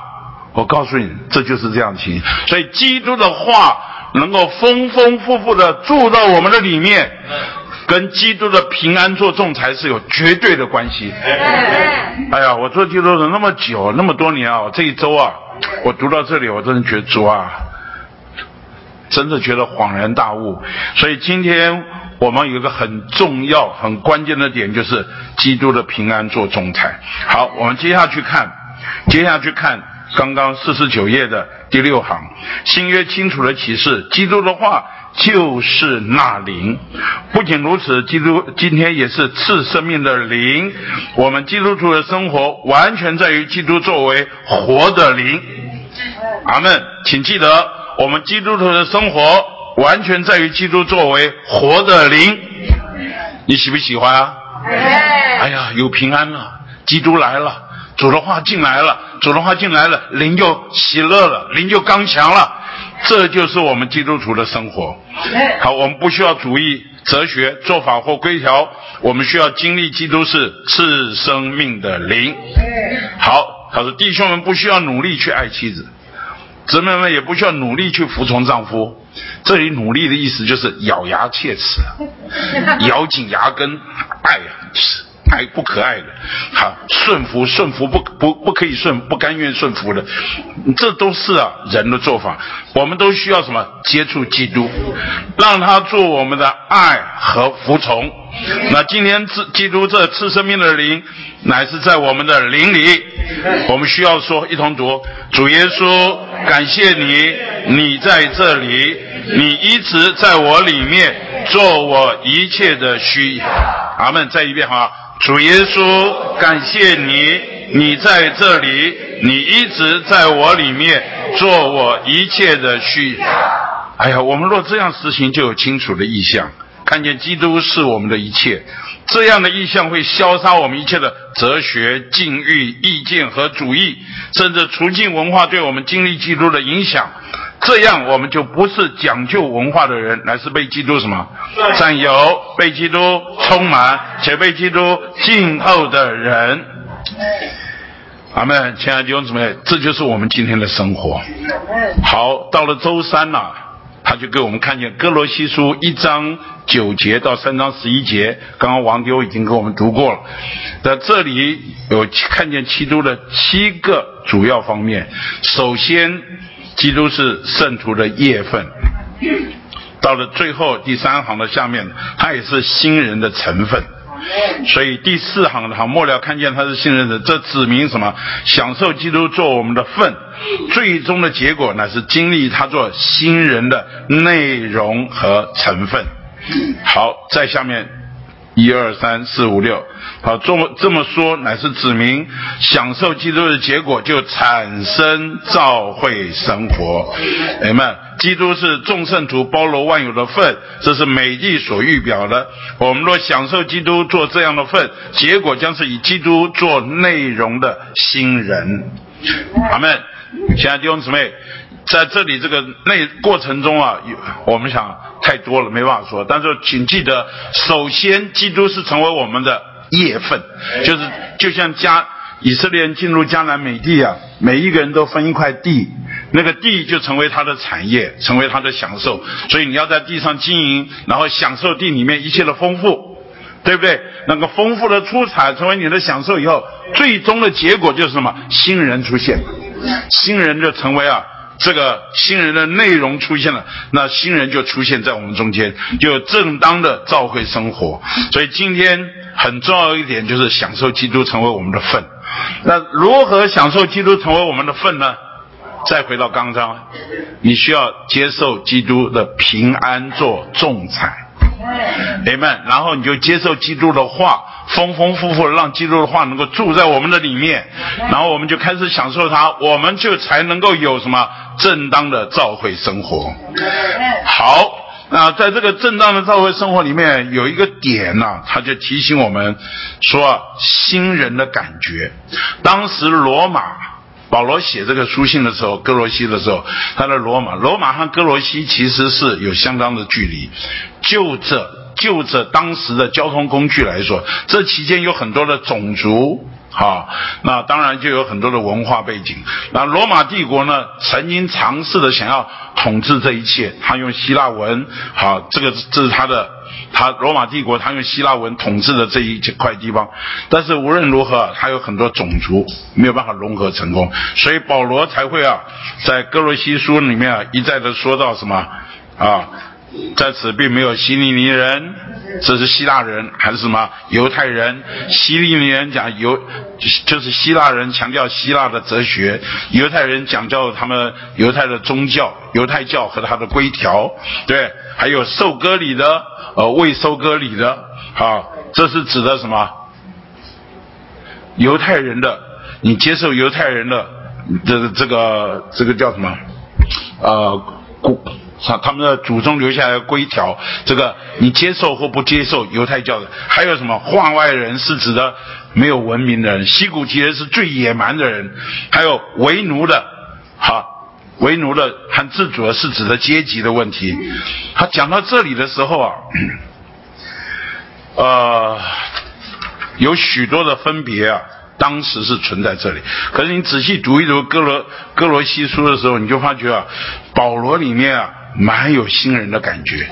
我告诉你，这就是这样情。所以基督的话能够丰丰富富的住到我们的里面，跟基督的平安做仲裁是有绝对的关系。哎呀，我做基督徒那么久，那么多年啊，这一周啊，我读到这里，我真的觉得主啊，真的觉得恍然大悟。所以今天我们有一个很重要、很关键的点，就是基督的平安做仲裁。好，我们接下去看。接下去看刚刚四十九页的第六行，新约清楚的启示，基督的话就是那灵。不仅如此，基督今天也是赐生命的灵。我们基督徒的生活完全在于基督作为活的灵。阿门。请记得，我们基督徒的生活完全在于基督作为活的灵。你喜不喜欢啊？哎呀，有平安了，基督来了。主的话进来了，主的话进来了，灵就喜乐了，灵就刚强了，这就是我们基督徒的生活。好，我们不需要主义、哲学、做法或规条，我们需要经历基督是赐生命的灵。好，他说弟兄们不需要努力去爱妻子，姊妹们也不需要努力去服从丈夫。这里努力的意思就是咬牙切齿，咬紧牙根，爱呀是。爱不可爱的，好顺服顺服不不不可以顺不甘愿顺服的，这都是啊人的做法。我们都需要什么？接触基督，让他做我们的爱和服从。那今天基基督这次生命的灵，乃是在我们的灵里。我们需要说一同读：主耶稣，感谢你，你在这里，你一直在我里面做我一切的需。阿门。再一遍哈。主耶稣，感谢你，你在这里，你一直在我里面做我一切的需。哎呀，我们若这样实行，就有清楚的意向，看见基督是我们的一切。这样的意向会消杀我们一切的哲学、境遇、意见和主义，甚至促进文化对我们经历基督的影响。这样，我们就不是讲究文化的人，乃是被基督什么占有、被基督充满且被基督敬候的人。阿门，亲爱的弟兄姊妹，这就是我们今天的生活。好，到了周三了，他就给我们看见哥罗西书一章九节到三章十一节，刚刚王丢已经给我们读过了。在这里有看见基督的七个主要方面，首先。基督是圣徒的业份，到了最后第三行的下面，他也是新人的成分。所以第四行的行末了看见他是信任的，这指明什么？享受基督做我们的份，最终的结果乃是经历他做新人的内容和成分。好，在下面。一二三四五六，好，这么这么说，乃是指明享受基督的结果，就产生召会生活。哎们，基督是众圣徒包罗万有的份，这是美帝所预表的。我们若享受基督做这样的份，结果将是以基督做内容的新人。阿门。亲爱的弟兄姊妹。在这里这个内过程中啊，有我们想太多了，没办法说。但是请记得，首先基督是成为我们的业份，就是就像加以色列人进入迦南美地啊，每一个人都分一块地，那个地就成为他的产业，成为他的享受。所以你要在地上经营，然后享受地里面一切的丰富，对不对？那个丰富的出产成为你的享受以后，最终的结果就是什么？新人出现，新人就成为啊。这个新人的内容出现了，那新人就出现在我们中间，就正当的召会生活。所以今天很重要一点就是享受基督成为我们的份。那如何享受基督成为我们的份呢？再回到刚刚，你需要接受基督的平安做仲裁。明白？然后你就接受基督的话，丰丰富富的让基督的话能够住在我们的里面，然后我们就开始享受它，我们就才能够有什么正当的召会生活。好，那在这个正当的教会生活里面，有一个点呢，他就提醒我们说，新人的感觉。当时罗马保罗写这个书信的时候，哥罗西的时候，他的罗马，罗马和哥罗西其实是有相当的距离。就这就这当时的交通工具来说，这期间有很多的种族。好，那当然就有很多的文化背景。那罗马帝国呢，曾经尝试的想要统治这一切，他用希腊文，好，这个这是他的，他罗马帝国他用希腊文统治的这一块地方。但是无论如何，他有很多种族没有办法融合成功，所以保罗才会啊，在哥罗西书里面啊一再的说到什么啊。在此并没有希利尼人，这是希腊人还是什么犹太人？希利尼人讲犹，就是希腊人强调希腊的哲学，犹太人讲究他们犹太的宗教，犹太教和他的规条，对，还有受割礼的，呃，未受割礼的，啊，这是指的什么？犹太人的，你接受犹太人的这个这个这个叫什么？呃，古。他他们的祖宗留下来的规条，这个你接受或不接受犹太教的，还有什么化外人是指的没有文明的人，西古提人是最野蛮的人，还有为奴的，哈，为奴的和自主的是指的阶级的问题。他讲到这里的时候啊，呃，有许多的分别啊。当时是存在这里，可是你仔细读一读哥罗哥罗西书的时候，你就发觉啊，保罗里面啊。蛮有新人的感觉。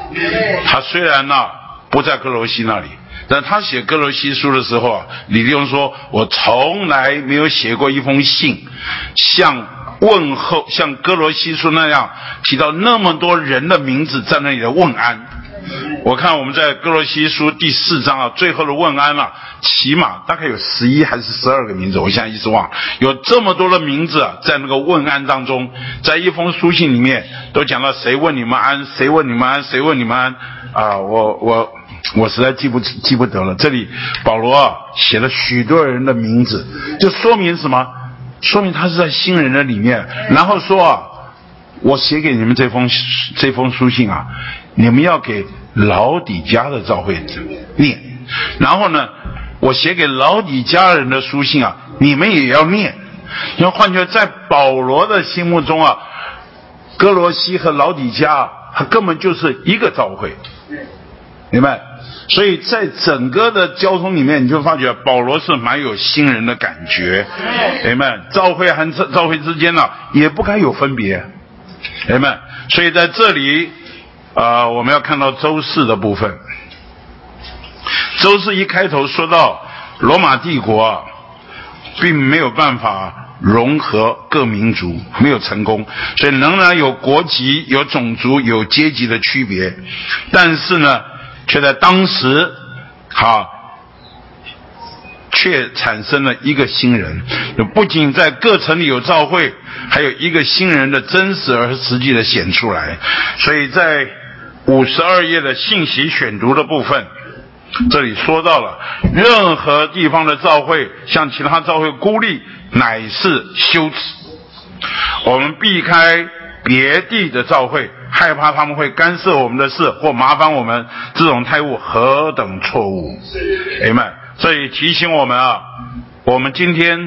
他虽然呢不在哥罗西那里，但他写哥罗西书的时候啊，李弟兄说：“我从来没有写过一封信，像问候像哥罗西书那样提到那么多人的名字在那里的问安。”我看我们在哥罗西书第四章啊，最后的问安了，起码大概有十一还是十二个名字，我现在一时忘。有这么多的名字啊，在那个问安当中，在一封书信里面都讲到谁问你们安，谁问你们安，谁问你们安啊！我我我实在记不记不得了。这里保罗啊写了许多人的名字，就说明什么？说明他是在新人的里面。然后说啊，我写给你们这封这封书信啊。你们要给老底家的教会念，然后呢，我写给老底家人的书信啊，你们也要念。要换句话在保罗的心目中啊，哥罗西和老底家，他根本就是一个教会，明白？所以在整个的交通里面，你就发觉保罗是蛮有新人的感觉，哎们？教会和教会之间呢，也不该有分别，哎们？所以在这里。啊，我们要看到周四的部分。周四一开头说到罗马帝国啊并没有办法融合各民族，没有成功，所以仍然有国籍、有种族、有阶级的区别。但是呢，却在当时，哈，却产生了一个新人。不仅在各城里有召会，还有一个新人的真实而实际的显出来。所以在五十二页的信息选读的部分，这里说到了，任何地方的召会向其他召会孤立，乃是羞耻。我们避开别地的召会，害怕他们会干涉我们的事或麻烦我们，这种态度何等错误！哎们，所以提醒我们啊，我们今天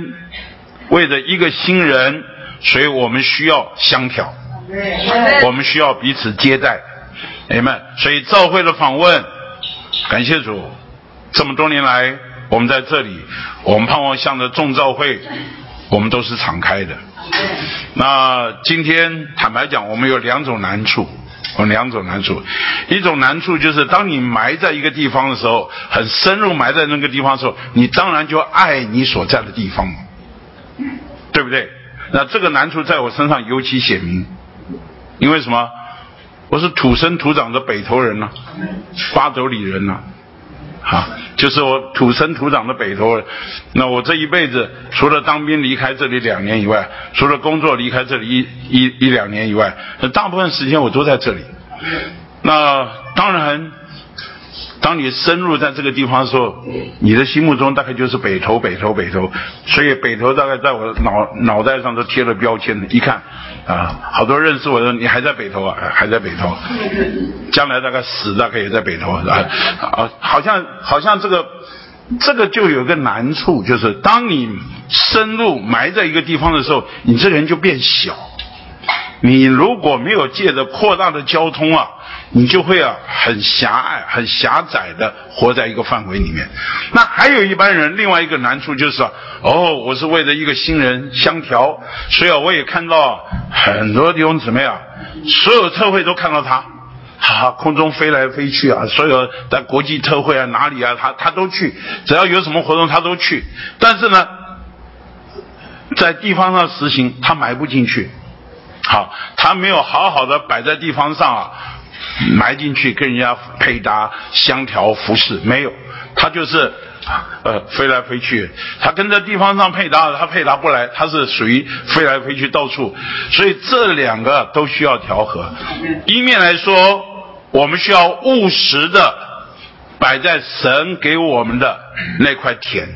为了一个新人，所以我们需要相调，我们需要彼此接待。哎们，所以召会的访问，感谢主，这么多年来，我们在这里，我们盼望向着众召会，我们都是敞开的。那今天坦白讲，我们有两种难处，有两种难处。一种难处就是，当你埋在一个地方的时候，很深入埋在那个地方的时候，你当然就爱你所在的地方，对不对？那这个难处在我身上尤其显明，因为什么？我是土生土长的北头人呐，八斗里人呐，啊，就是我土生土长的北头人。那我这一辈子，除了当兵离开这里两年以外，除了工作离开这里一一一两年以外，大部分时间我都在这里。那当然，当你深入在这个地方的时候，你的心目中大概就是北投，北投，北投。所以北投大概在我脑脑袋上都贴了标签一看，啊，好多认识我的，你还在北投啊，还在北投，将来大概死大概也在北投啊，啊，好像好像这个这个就有个难处，就是当你深入埋在一个地方的时候，你这个人就变小。你如果没有借着扩大的交通啊，你就会啊很狭隘、很狭窄的活在一个范围里面。那还有一般人，另外一个难处就是啊，哦，我是为了一个新人相调，所以啊，我也看到很多弟兄姊妹啊，所有特会都看到他，哈，空中飞来飞去啊，所有在国际特会啊哪里啊，他他都去，只要有什么活动他都去，但是呢，在地方上实行他埋不进去。好，他没有好好的摆在地方上啊，埋进去跟人家配搭、相调、服饰，没有，他就是呃飞来飞去，他跟在地方上配搭，他配搭不来，他是属于飞来飞去到处，所以这两个都需要调和。一面来说，我们需要务实的摆在神给我们的那块田，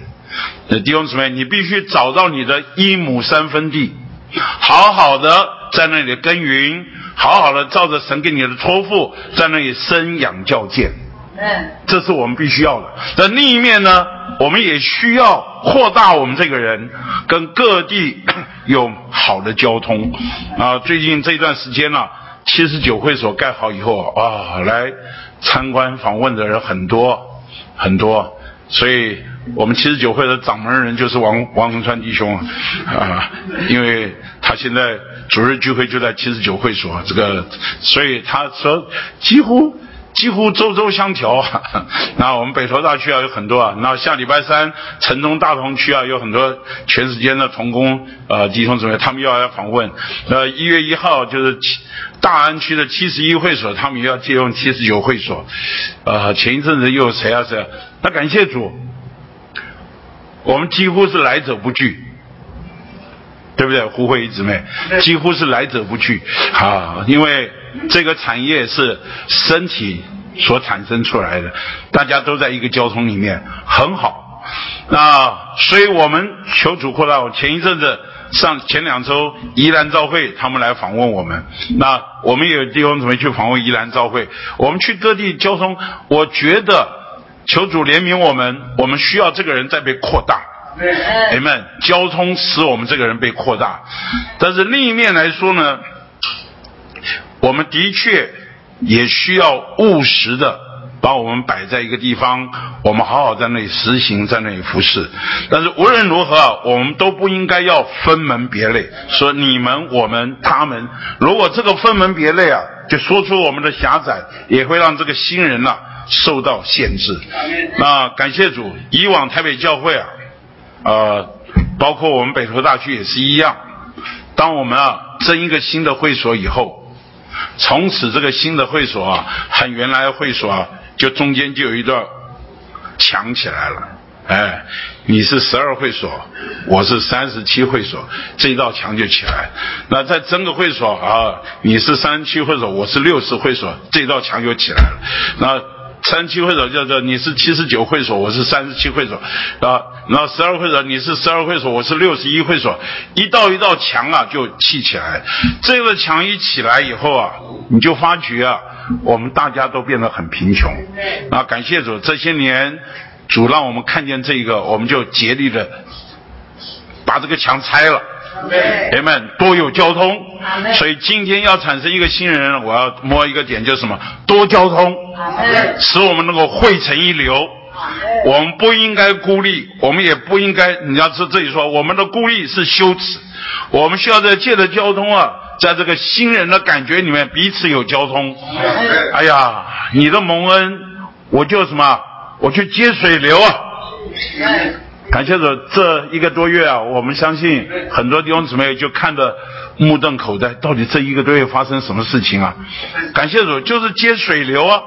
弟兄姊妹，你必须找到你的一亩三分地，好好的。在那里耕耘，好好的照着神给你的托付，在那里生养教建。嗯，这是我们必须要的。但另一面呢，我们也需要扩大我们这个人跟各地 有好的交通。啊，最近这段时间呢，七十九会所盖好以后啊，来参观访问的人很多很多，所以。我们七十九会的掌门人就是王王洪川弟兄啊，因为他现在主日聚会就在七十九会所，这个所以他说几乎几乎周周相调。那我们北投大区啊有很多啊，那下礼拜三城东大同区啊有很多全时间的同工呃弟兄姊妹，他们又要来访问。呃一月一号就是大安区的七十一会所，他们又要借用七十九会所。呃前一阵子又有谁啊谁？那感谢主。我们几乎是来者不拒，对不对？胡慧仪姊妹，几乎是来者不拒啊！因为这个产业是身体所产生出来的，大家都在一个交通里面，很好。那所以我们求主扩大。我前一阵子上前两周宜兰召会，他们来访问我们，那我们也有地方准备去访问宜兰召会。我们去各地交通，我觉得。求主怜悯我们，我们需要这个人再被扩大。你们交通使我们这个人被扩大，但是另一面来说呢，我们的确也需要务实的把我们摆在一个地方，我们好好在那里实行，在那里服侍。但是无论如何啊，我们都不应该要分门别类，说你们、我们、他们。如果这个分门别类啊，就说出我们的狭窄，也会让这个新人呐。受到限制，那感谢主，以往台北教会啊，呃，包括我们北投大区也是一样。当我们啊增一个新的会所以后，从此这个新的会所啊和原来的会所啊，就中间就有一段墙起来了。哎，你是十二会所，我是三十七会所，这道墙就起来。那再增个会所啊，你是三十七会所，我是六十会所，这道墙就起来了。那。三七会所叫做你是七十九会所，我是三十七会所，啊，然后十二会所你是十二会所，我是六十一会所，一道一道墙啊就砌起来，这个墙一起来以后啊，你就发觉啊，我们大家都变得很贫穷，啊，感谢主，这些年主让我们看见这个，我们就竭力的把这个墙拆了。人们多有交通，所以今天要产生一个新人，我要摸一个点，就是什么？多交通，使我们能够汇成一流。我们不应该孤立，我们也不应该，你要是这里说，我们的孤立是羞耻。我们需要在借着交通啊，在这个新人的感觉里面彼此有交通。哎呀，你的蒙恩，我就什么？我去接水流啊。感谢主，这一个多月啊，我们相信很多弟兄姊妹就看得目瞪口呆，到底这一个多月发生什么事情啊？感谢主，就是接水流啊。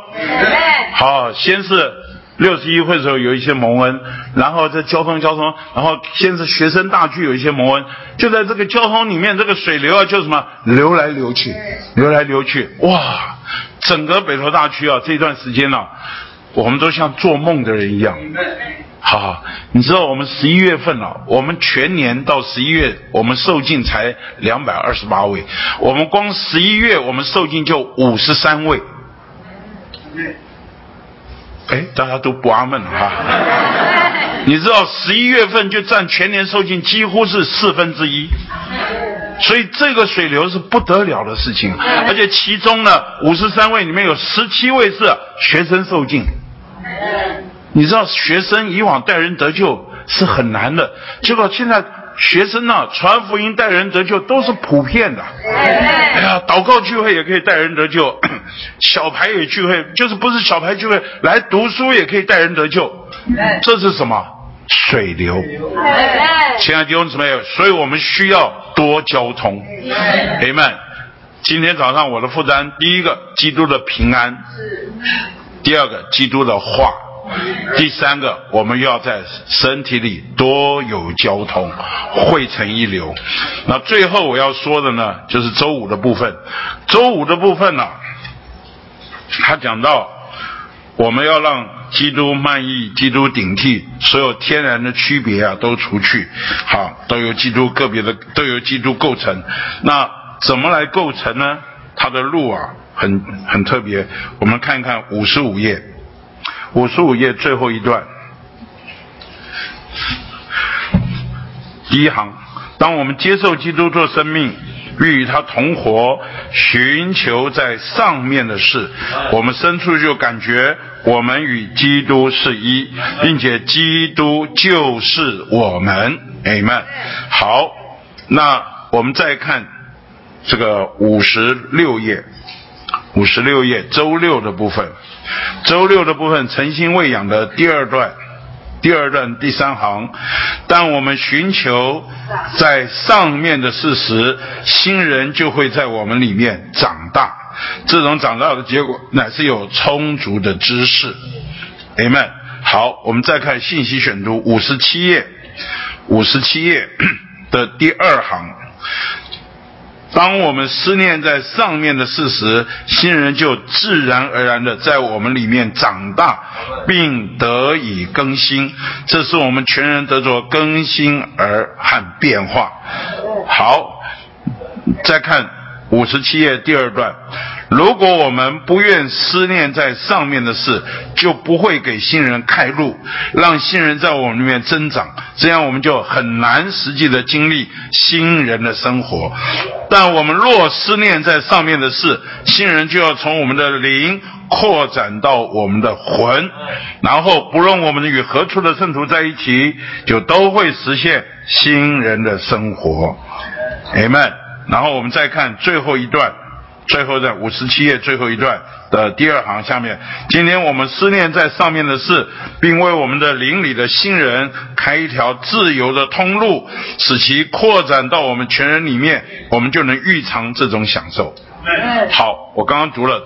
好，先是六十一会的时候有一些蒙恩，然后在交通交通，然后先是学生大聚有一些蒙恩，就在这个交通里面，这个水流啊，就什么流来流去，流来流去，哇，整个北投大区啊，这段时间呢。我们都像做梦的人一样。好，你知道我们十一月份了，我们全年到十一月，我们受尽才两百二十八位，我们光十一月我们受尽就五十三位。哎，大家都不阿闷哈。你知道十一月份就占全年受尽几乎是四分之一，所以这个水流是不得了的事情，而且其中呢五十三位里面有十七位是学生受尽。你知道学生以往带人得救是很难的，结果现在学生呢传福音带人得救都是普遍的。哎呀，祷告聚会也可以带人得救，小牌也聚会，就是不是小牌聚会来读书也可以带人得救。这是什么？水流。亲爱的弟兄姊妹，所以我们需要多交通。朋友们，今天早上我的负担，第一个基督的平安，第二个基督的话。第三个，我们要在身体里多有交通，汇成一流。那最后我要说的呢，就是周五的部分。周五的部分呢，他讲到我们要让基督满意，基督顶替，所有天然的区别啊都除去，好，都由基督个别的都由基督构成。那怎么来构成呢？他的路啊，很很特别。我们看一看五十五页。五十五页最后一段，第一行：当我们接受基督做生命，并与他同活，寻求在上面的事，我们深处就感觉我们与基督是一，并且基督就是我们。Amen。好，那我们再看这个五十六页，五十六页周六的部分。周六的部分，诚心喂养的第二段，第二段第三行。当我们寻求在上面的事实，新人就会在我们里面长大。这种长大的结果，乃是有充足的知识。Amen。好，我们再看信息选读五十七页，五十七页的第二行。当我们思念在上面的事实，新人就自然而然的在我们里面长大，并得以更新。这是我们全人得着更新而和变化。好，再看五十七页第二段。如果我们不愿思念在上面的事，就不会给新人开路，让新人在我们里面增长，这样我们就很难实际的经历新人的生活。但我们若思念在上面的事，新人就要从我们的灵扩展到我们的魂，然后不论我们与何处的圣徒在一起，就都会实现新人的生活。Amen。然后我们再看最后一段。最后在五十七页最后一段的第二行下面，今天我们思念在上面的事，并为我们的邻里的新人开一条自由的通路，使其扩展到我们全人里面，我们就能预尝这种享受。好，我刚刚读了。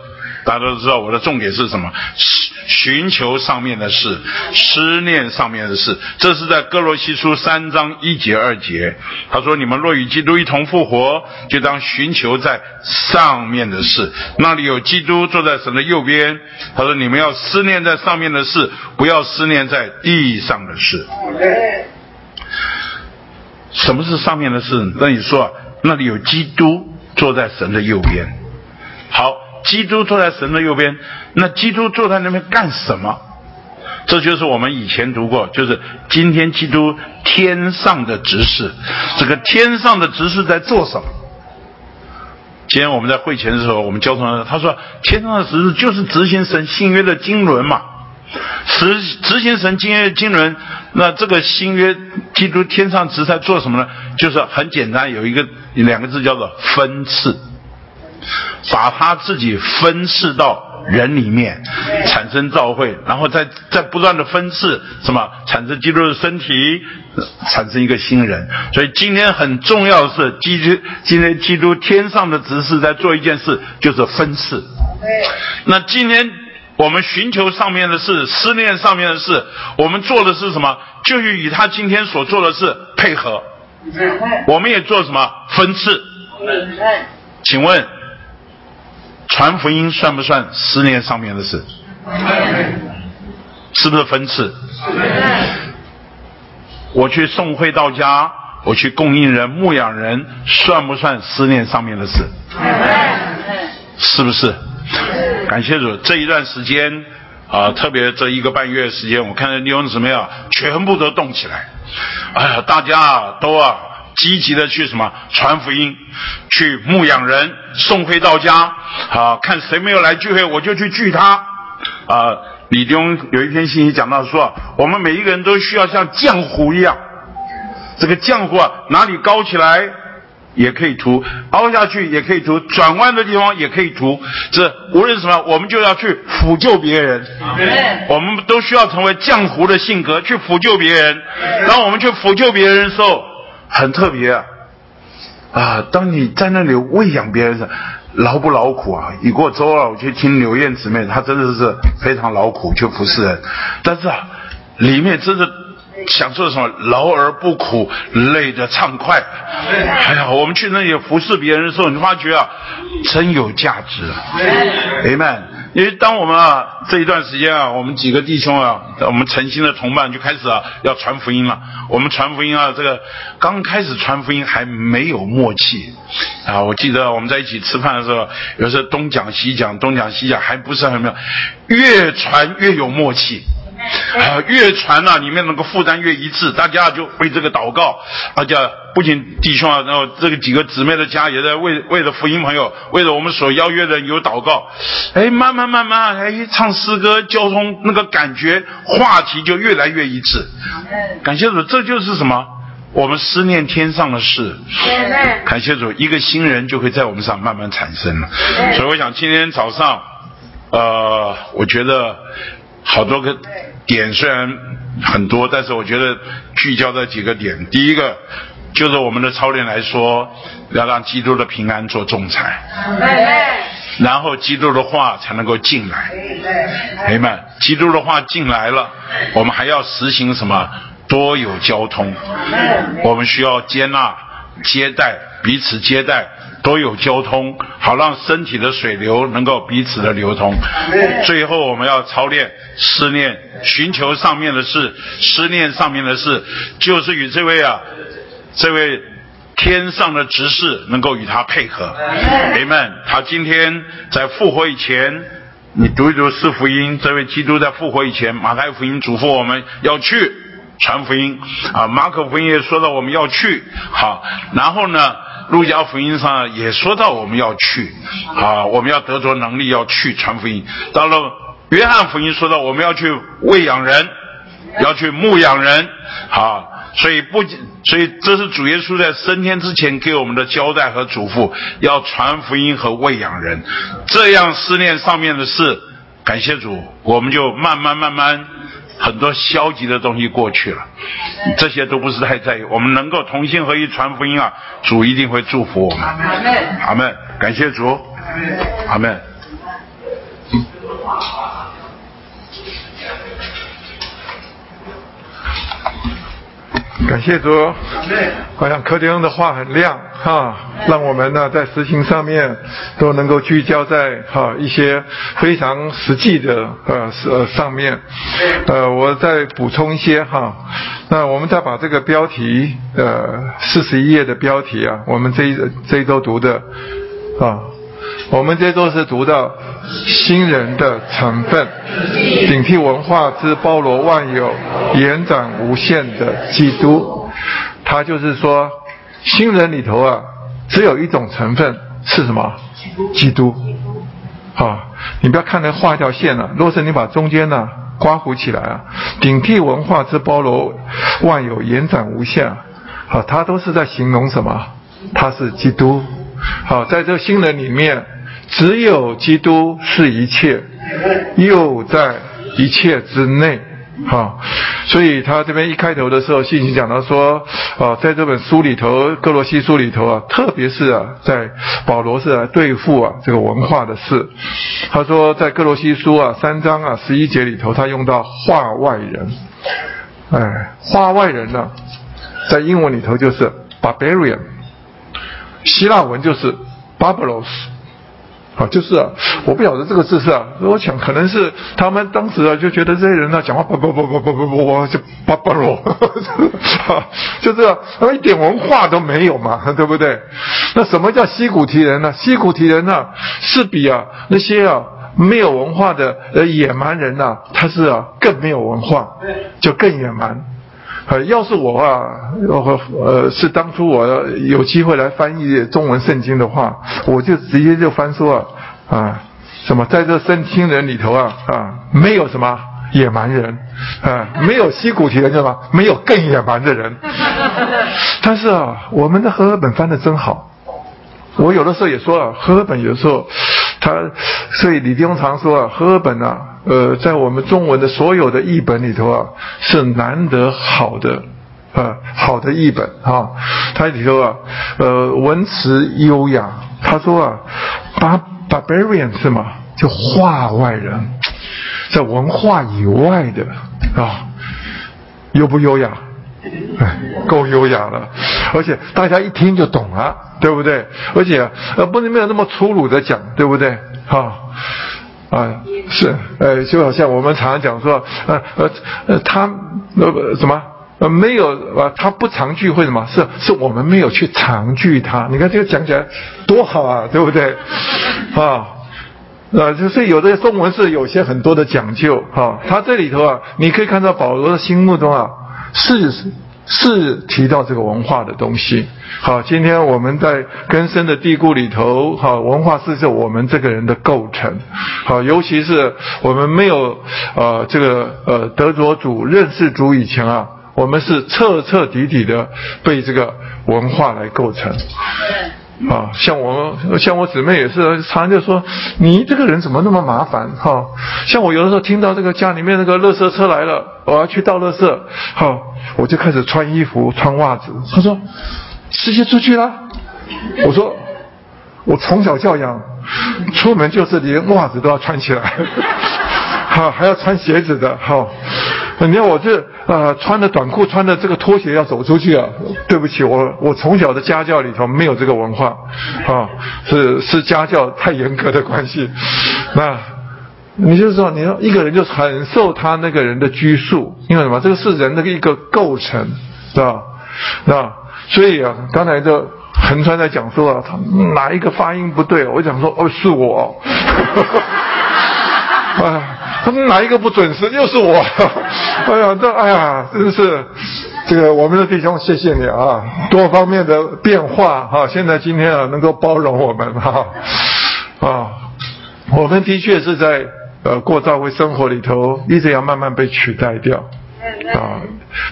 大家都知道我的重点是什么？寻求上面的事，思念上面的事。这是在哥罗西书三章一节二节。他说：“你们若与基督一同复活，就当寻求在上面的事，那里有基督坐在神的右边。”他说：“你们要思念在上面的事，不要思念在地上的事。”什么是上面的事？那你说，那里有基督坐在神的右边。好。基督坐在神的右边，那基督坐在那边干什么？这就是我们以前读过，就是今天基督天上的执事，这个天上的执事在做什么？今天我们在会前的时候，我们交通他说，天上的执事就是执行神新约的经纶嘛，执执行神新约经纶。那这个新约基督天上执在做什么呢？就是很简单，有一个两个字叫做分赐。把他自己分赐到人里面，产生造会，然后再再不断的分赐，什么产生基督的身体，产生一个新人。所以今天很重要的是，基督今天基督天上的执事在做一件事，就是分赐。那今天我们寻求上面的事，思念上面的事，我们做的是什么？就是与他今天所做的事配合。我们也做什么分赐？请问？传福音算不算思念上面的事？是不是分次？我去送会到家，我去供应人、牧养人，算不算思念上面的事？是不是？感谢主，这一段时间啊，特别这一个半月时间，我看到利用什么呀，全部都动起来。哎呀，大家都啊积极的去什么传福音，去牧养人，送回到家啊，看谁没有来聚会，我就去聚他啊。李丁有一篇信息讲到说，我们每一个人都需要像浆糊一样，这个浆糊啊，哪里高起来也可以涂，凹下去也可以涂，转弯的地方也可以涂。这无论什么，我们就要去辅救别人。我们都需要成为浆糊的性格去辅救别人。当我们去辅救别人的时候，很特别啊！啊，当你在那里喂养别人时，劳不劳苦啊？一过周二，我去听刘燕姊妹，她真的是非常劳苦去服侍人，但是啊，里面真的享受什么？劳而不苦，累得畅快。哎呀，我们去那里服侍别人的时候，你发觉啊，真有价值。Amen。因为当我们啊这一段时间啊，我们几个弟兄啊，我们诚心的同伴就开始啊要传福音了。我们传福音啊，这个刚开始传福音还没有默契啊。我记得我们在一起吃饭的时候，有时候东讲西讲，东讲西讲，还不是很妙。越传越有默契。啊，越传呢，里面那个负担越一致，大家就为这个祷告，大家不仅弟兄啊，然后这个几个姊妹的家也在为为了福音朋友，为了我们所邀约的有祷告，哎，慢慢慢慢，哎，唱诗歌，交通那个感觉，话题就越来越一致。感谢主，这就是什么？我们思念天上的事。感谢主，一个新人就会在我们上慢慢产生了。所以我想今天早上，呃，我觉得。好多个点虽然很多，但是我觉得聚焦在几个点。第一个就是我们的操练来说，要让基督的平安做仲裁，然后基督的话才能够进来。朋友们，基督的话进来了，我们还要实行什么？多有交通，我们需要接纳、接待、彼此接待。都有交通，好让身体的水流能够彼此的流通。最后我们要操练思念，寻求上面的事，思念上面的事，就是与这位啊，这位天上的执事能够与他配合。Amen。他今天在复活以前，你读一读四福音，这位基督在复活以前，马太福音嘱咐我们要去传福音啊，马可福音也说到我们要去好，然后呢？路加福音上也说到我们要去啊，我们要得着能力要去传福音。到了约翰福音说到我们要去喂养人，要去牧养人啊，所以不仅所以这是主耶稣在升天之前给我们的交代和嘱咐，要传福音和喂养人，这样思念上面的事，感谢主，我们就慢慢慢慢。很多消极的东西过去了，这些都不是太在意。我们能够同心合一传福音啊，主一定会祝福我们。阿门，感谢主。阿门。感谢主，好像柯迪恩的话很亮哈，让我们呢在实行上面都能够聚焦在哈一些非常实际的呃呃上面。呃，我再补充一些哈，那我们再把这个标题呃四十一页的标题啊，我们这一这一周读的啊，我们这周是读到。新人的成分，顶替文化之包罗万有、延展无限的基督，他就是说，新人里头啊，只有一种成分是什么？基督。啊，你不要看那画一条线了，若是你把中间呢刮糊起来啊，顶替文化之包罗万有、延展无限，啊，他都是在形容什么？他是基督。好，在这新人里面。只有基督是一切，又在一切之内，哈。所以他这边一开头的时候，信息讲到说，啊，在这本书里头，哥罗西书里头啊，特别是啊，在保罗是来对付啊这个文化的事。他说，在哥罗西书啊三章啊十一节里头，他用到化外人，哎，化外人呢，在英文里头就是 barbarian，希腊文就是 barbaros。啊，就是啊，我不晓得这个字是啊，我想可能是他们当时啊就觉得这些人呢讲话叭叭叭叭叭叭叭就巴巴罗，就这样，他一点文化都没有嘛，对不对？那什么叫西古提人呢？西古提人呢是比啊那些啊没有文化的呃野蛮人呐，他是啊更没有文化，就更野蛮。呃，要是我啊，呃呃，是当初我有机会来翻译中文圣经的话，我就直接就翻说啊啊，什么在这圣经人里头啊啊，没有什么野蛮人啊，没有西古提人，知道吗？没有更野蛮的人。但是啊，我们的和合本翻的真好。我有的时候也说了，和合本有时候他，所以李丁常说啊，和本啊。呃，在我们中文的所有的译本里头啊，是难得好的，啊，好的译本啊。他里头啊，呃，文词优雅。他说啊，bar barbarian 是吗？就化外人，在文化以外的啊，优不优雅？哎，够优雅了，而且大家一听就懂了，对不对？而且呃，不能没有那么粗鲁的讲，对不对？啊。啊，是，呃，就好像我们常常讲说，呃呃呃，他呃什么呃没有啊，他不常聚会什么？是是我们没有去常聚他。你看这个讲起来多好啊，对不对？啊，呃，就是有的中文是有些很多的讲究哈。他这里头啊，你可以看到保罗的心目中啊，是是提到这个文化的东西。好，今天我们在根深的地固里头，好，文化是是我们这个人的构成。好，尤其是我们没有呃这个呃德着主认识主以前啊，我们是彻彻底底的被这个文化来构成。啊，像我像我姊妹也是，常常就说你这个人怎么那么麻烦？哈，像我有的时候听到这个家里面那个垃圾车来了，我要去倒垃圾，好，我就开始穿衣服穿袜子。他说。直接出去啦。我说，我从小教养，出门就是连袜子都要穿起来，好还要穿鞋子的，好。你看我这呃穿的短裤，穿的这个拖鞋要走出去啊？对不起，我我从小的家教里头没有这个文化，啊，是是家教太严格的关系。那你就说，你说一个人就很受他那个人的拘束，因为什么？这个是人的一个构成，是吧？那。所以啊，刚才这横川在讲说啊，他哪一个发音不对？我讲说哦，是我。哎，他们哪一个不准时？又是我。哎呀，这哎呀，真是这个我们的弟兄，谢谢你啊，多方面的变化哈。现在今天啊，能够包容我们哈啊，我们的确是在呃过教会生活里头，一直要慢慢被取代掉。啊，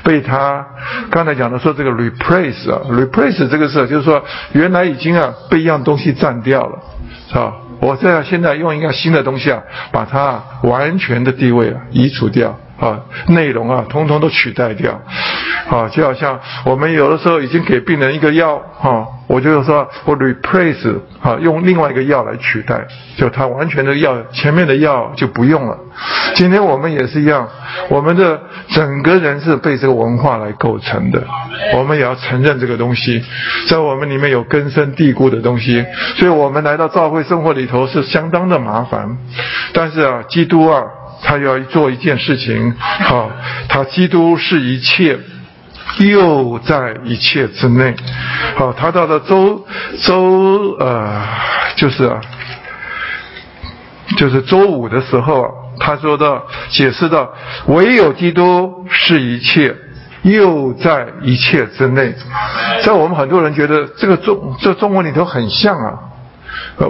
被他刚才讲的说这个 replace 啊，replace 这个事就是说原来已经啊被一样东西占掉了，是吧？我这现在用一个新的东西啊，把它完全的地位啊移除掉。啊，内容啊通通都取代掉，啊，就好像我们有的时候已经给病人一个药啊。我就是说，我 replace 啊，用另外一个药来取代，就他完全的药，前面的药就不用了。今天我们也是一样，我们的整个人是被这个文化来构成的，我们也要承认这个东西，在我们里面有根深蒂固的东西，所以我们来到教会生活里头是相当的麻烦。但是啊，基督啊，他要做一件事情，好，他基督是一切。又在一切之内，好，他到了周周呃，就是，就是周五的时候，他说的解释的，唯有基督是一切，又在一切之内。在我们很多人觉得这个中这中文里头很像啊，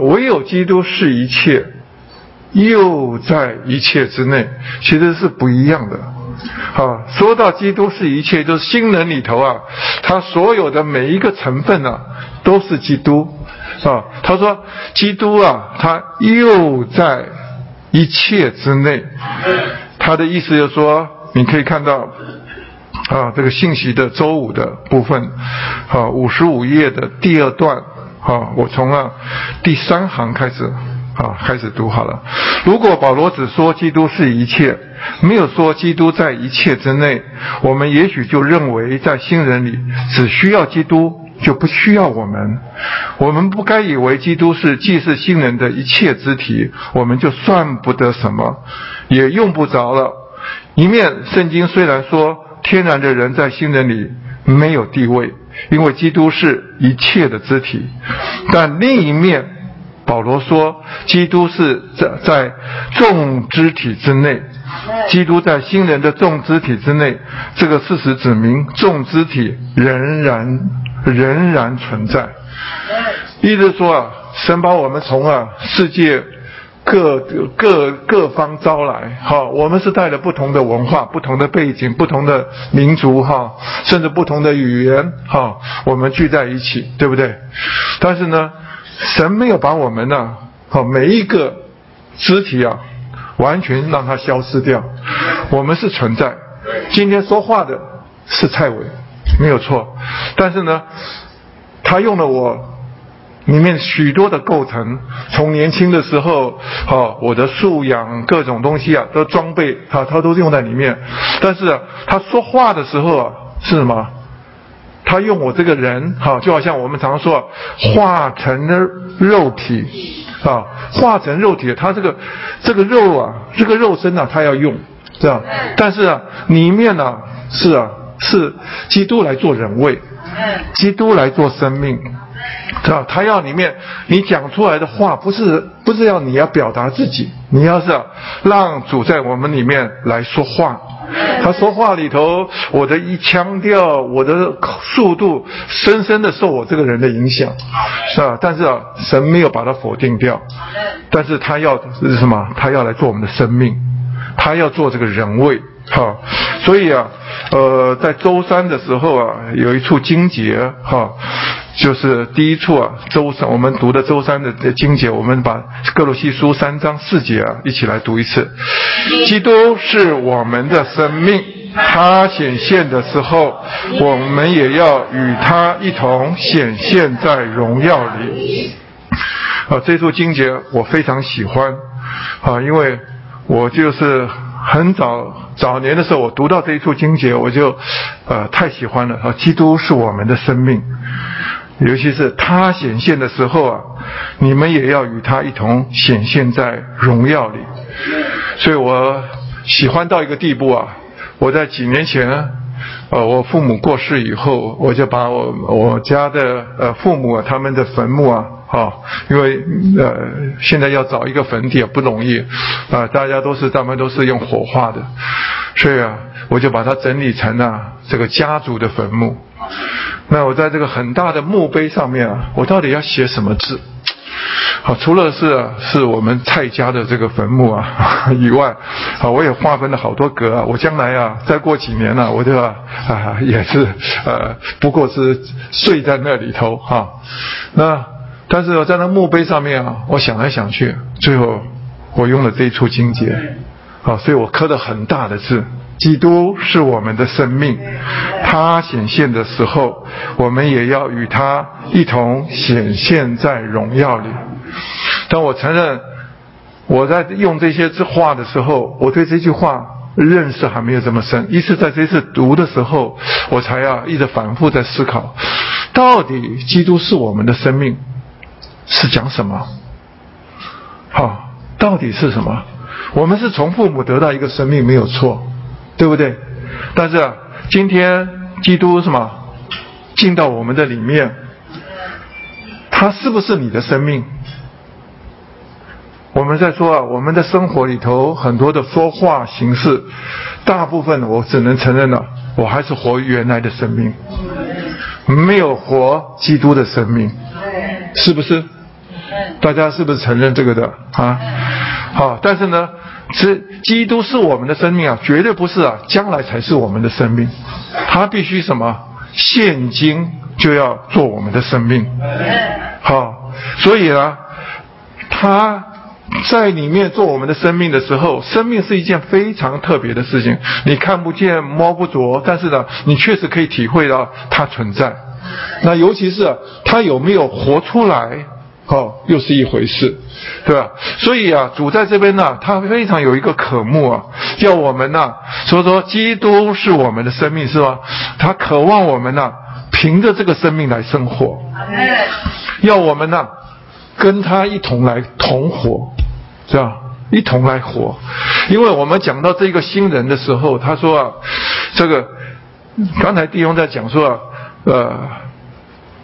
唯有基督是一切，又在一切之内，其实是不一样的。啊，说到基督是一切，就是新人里头啊，他所有的每一个成分啊，都是基督啊。他说基督啊，他又在一切之内。他的意思就是说，你可以看到啊，这个信息的周五的部分，啊，五十五页的第二段，啊，我从啊第三行开始。好，开始读好了。如果保罗只说基督是一切，没有说基督在一切之内，我们也许就认为在新人里只需要基督就不需要我们。我们不该以为基督是既是新人的一切肢体，我们就算不得什么，也用不着了。一面，圣经虽然说天然的人在新人里没有地位，因为基督是一切的肢体，但另一面。保罗说：“基督是在在众肢体之内，基督在新人的众肢体之内。这个事实指明，众肢体仍然仍然存在。意思说啊，神把我们从啊世界各各各方招来，哈，我们是带着不同的文化、不同的背景、不同的民族，哈，甚至不同的语言，哈，我们聚在一起，对不对？但是呢？”神没有把我们呢，好每一个肢体啊，完全让它消失掉。我们是存在。今天说话的是蔡伟，没有错。但是呢，他用了我里面许多的构成，从年轻的时候，好我的素养各种东西啊，都装备啊，他都用在里面。但是他说话的时候啊，是什么？他用我这个人，哈，就好像我们常说，化成了肉体，啊，化成肉体，他这个这个肉啊，这个肉身啊，他要用，是吧？但是啊，里面呢，是啊，是基督来做人位，基督来做生命，是吧？他要里面你讲出来的话，不是不是要你要表达自己，你要是让主在我们里面来说话。他说话里头，我的一腔调，我的速度，深深的受我这个人的影响，是吧？但是啊，神没有把它否定掉，但是他要是什么？他要来做我们的生命，他要做这个人位，哈。所以啊，呃，在周三的时候啊，有一处经节，哈。就是第一处啊，周三我们读的周三的经节，我们把各罗西书三章四节啊一起来读一次。基督是我们的生命，他显现的时候，我们也要与他一同显现在荣耀里。啊，这处经节我非常喜欢啊，因为我就是很早早年的时候，我读到这一处经节，我就呃太喜欢了啊。基督是我们的生命。尤其是他显现的时候啊，你们也要与他一同显现在荣耀里。所以我喜欢到一个地步啊，我在几年前，呃，我父母过世以后，我就把我我家的呃父母啊他们的坟墓啊，哈，因为呃现在要找一个坟地也不容易啊，大家都是他们都是用火化的，所以啊，我就把它整理成了这个家族的坟墓。那我在这个很大的墓碑上面啊，我到底要写什么字？好，除了是是我们蔡家的这个坟墓啊 以外，啊，我也划分了好多格啊。我将来啊，再过几年呢，我就啊也是呃，不过是睡在那里头哈。那但是我在那墓碑上面啊，我想来想去，最后我用了这一处经节，好，所以我刻了很大的字。基督是我们的生命，他显现的时候，我们也要与他一同显现在荣耀里。但我承认，我在用这些字话的时候，我对这句话认识还没有这么深。一次在这次读的时候，我才要一直反复在思考，到底基督是我们的生命是讲什么？好，到底是什么？我们是从父母得到一个生命，没有错。对不对？但是今天基督什么进到我们的里面，他是不是你的生命？我们在说啊，我们的生活里头很多的说话形式，大部分我只能承认了，我还是活原来的生命，没有活基督的生命，是不是？大家是不是承认这个的啊？好，但是呢？是基督是我们的生命啊，绝对不是啊，将来才是我们的生命。他必须什么？现今就要做我们的生命。好，所以呢，他在里面做我们的生命的时候，生命是一件非常特别的事情。你看不见摸不着，但是呢，你确实可以体会到它存在。那尤其是他有没有活出来？哦，又是一回事，对吧？所以啊，主在这边呢，他非常有一个渴慕啊，要我们呢，所以说基督是我们的生命，是吧？他渴望我们呢，凭着这个生命来生活，要我们呢跟他一同来同活，是吧？一同来活，因为我们讲到这个新人的时候，他说啊，这个刚才弟兄在讲说啊，呃，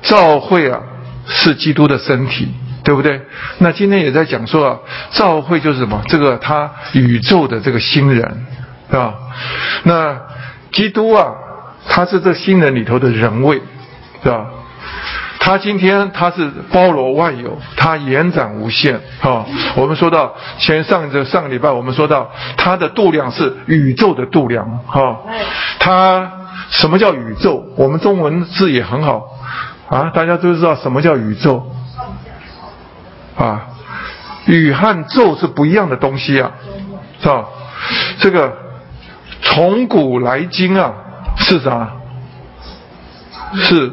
教会啊是基督的身体，对不对？那今天也在讲说啊，教会就是什么？这个他宇宙的这个新人，是吧？那基督啊，他是这新人里头的人位，是吧？他今天他是包罗万有，他延展无限。哈，我们说到前上这上个礼拜，我们说到他的度量是宇宙的度量。哈，他什么叫宇宙？我们中文字也很好啊，大家都知道什么叫宇宙啊？宇和宙是不一样的东西啊，是吧？这个从古来今啊，是啥？是。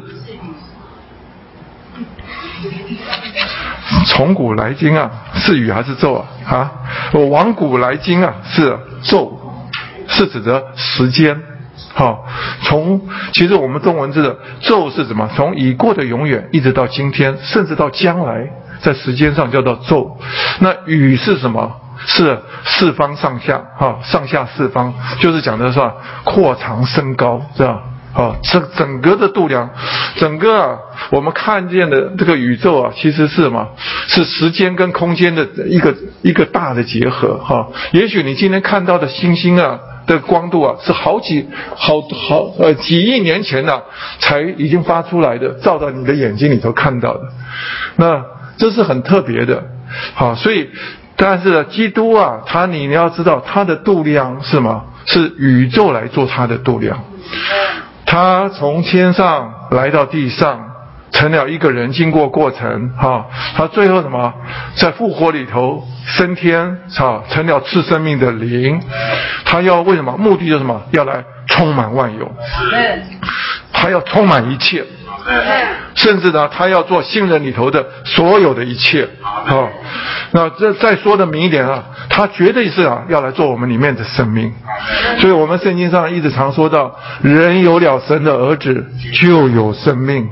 从古来今啊，是宇还是宙啊？啊，我往古来今啊，是宙，是指的时间。好，从其实我们中文字的宙是什么？从已过的永远一直到今天，甚至到将来，在时间上叫做宙。那宇是什么？是四方上下，哈，上下四方，就是讲的是吧？扩长升高，是吧？啊，整整个的度量，整个啊，我们看见的这个宇宙啊，其实是什么？是时间跟空间的一个一个大的结合哈。也许你今天看到的星星啊的光度啊，是好几好好呃几亿年前呢才已经发出来的，照到你的眼睛里头看到的。那这是很特别的，好，所以但是基督啊，他你你要知道他的度量是什么？是宇宙来做他的度量。他从天上来到地上，成了一个人，经过过程，哈，他最后什么，在复活里头升天，哈，成了赐生命的灵。他要为什么？目的就是什么？要来充满万有，他要充满一切。甚至呢，他要做新人里头的所有的一切，啊，那这再说的明一点啊，他绝对是啊要来做我们里面的生命，所以我们圣经上一直常说到，人有了神的儿子就有生命，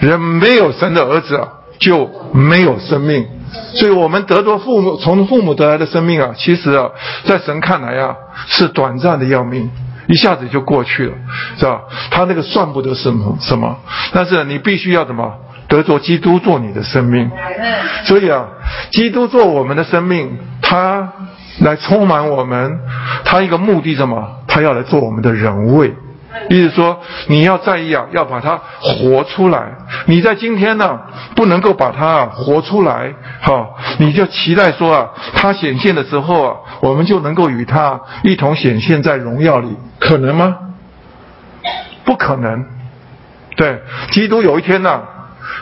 人没有神的儿子啊就没有生命，所以我们得着父母从父母得来的生命啊，其实啊在神看来啊是短暂的要命。一下子就过去了，是吧？他那个算不得什么什么，但是你必须要怎么得着基督做你的生命？所以啊，基督做我们的生命，他来充满我们，他一个目的什么？他要来做我们的人位。意思说，你要在意啊，要把它活出来。你在今天呢，不能够把它活出来，好，你就期待说啊，它显现的时候啊，我们就能够与它一同显现在荣耀里，可能吗？不可能。对，基督有一天呢，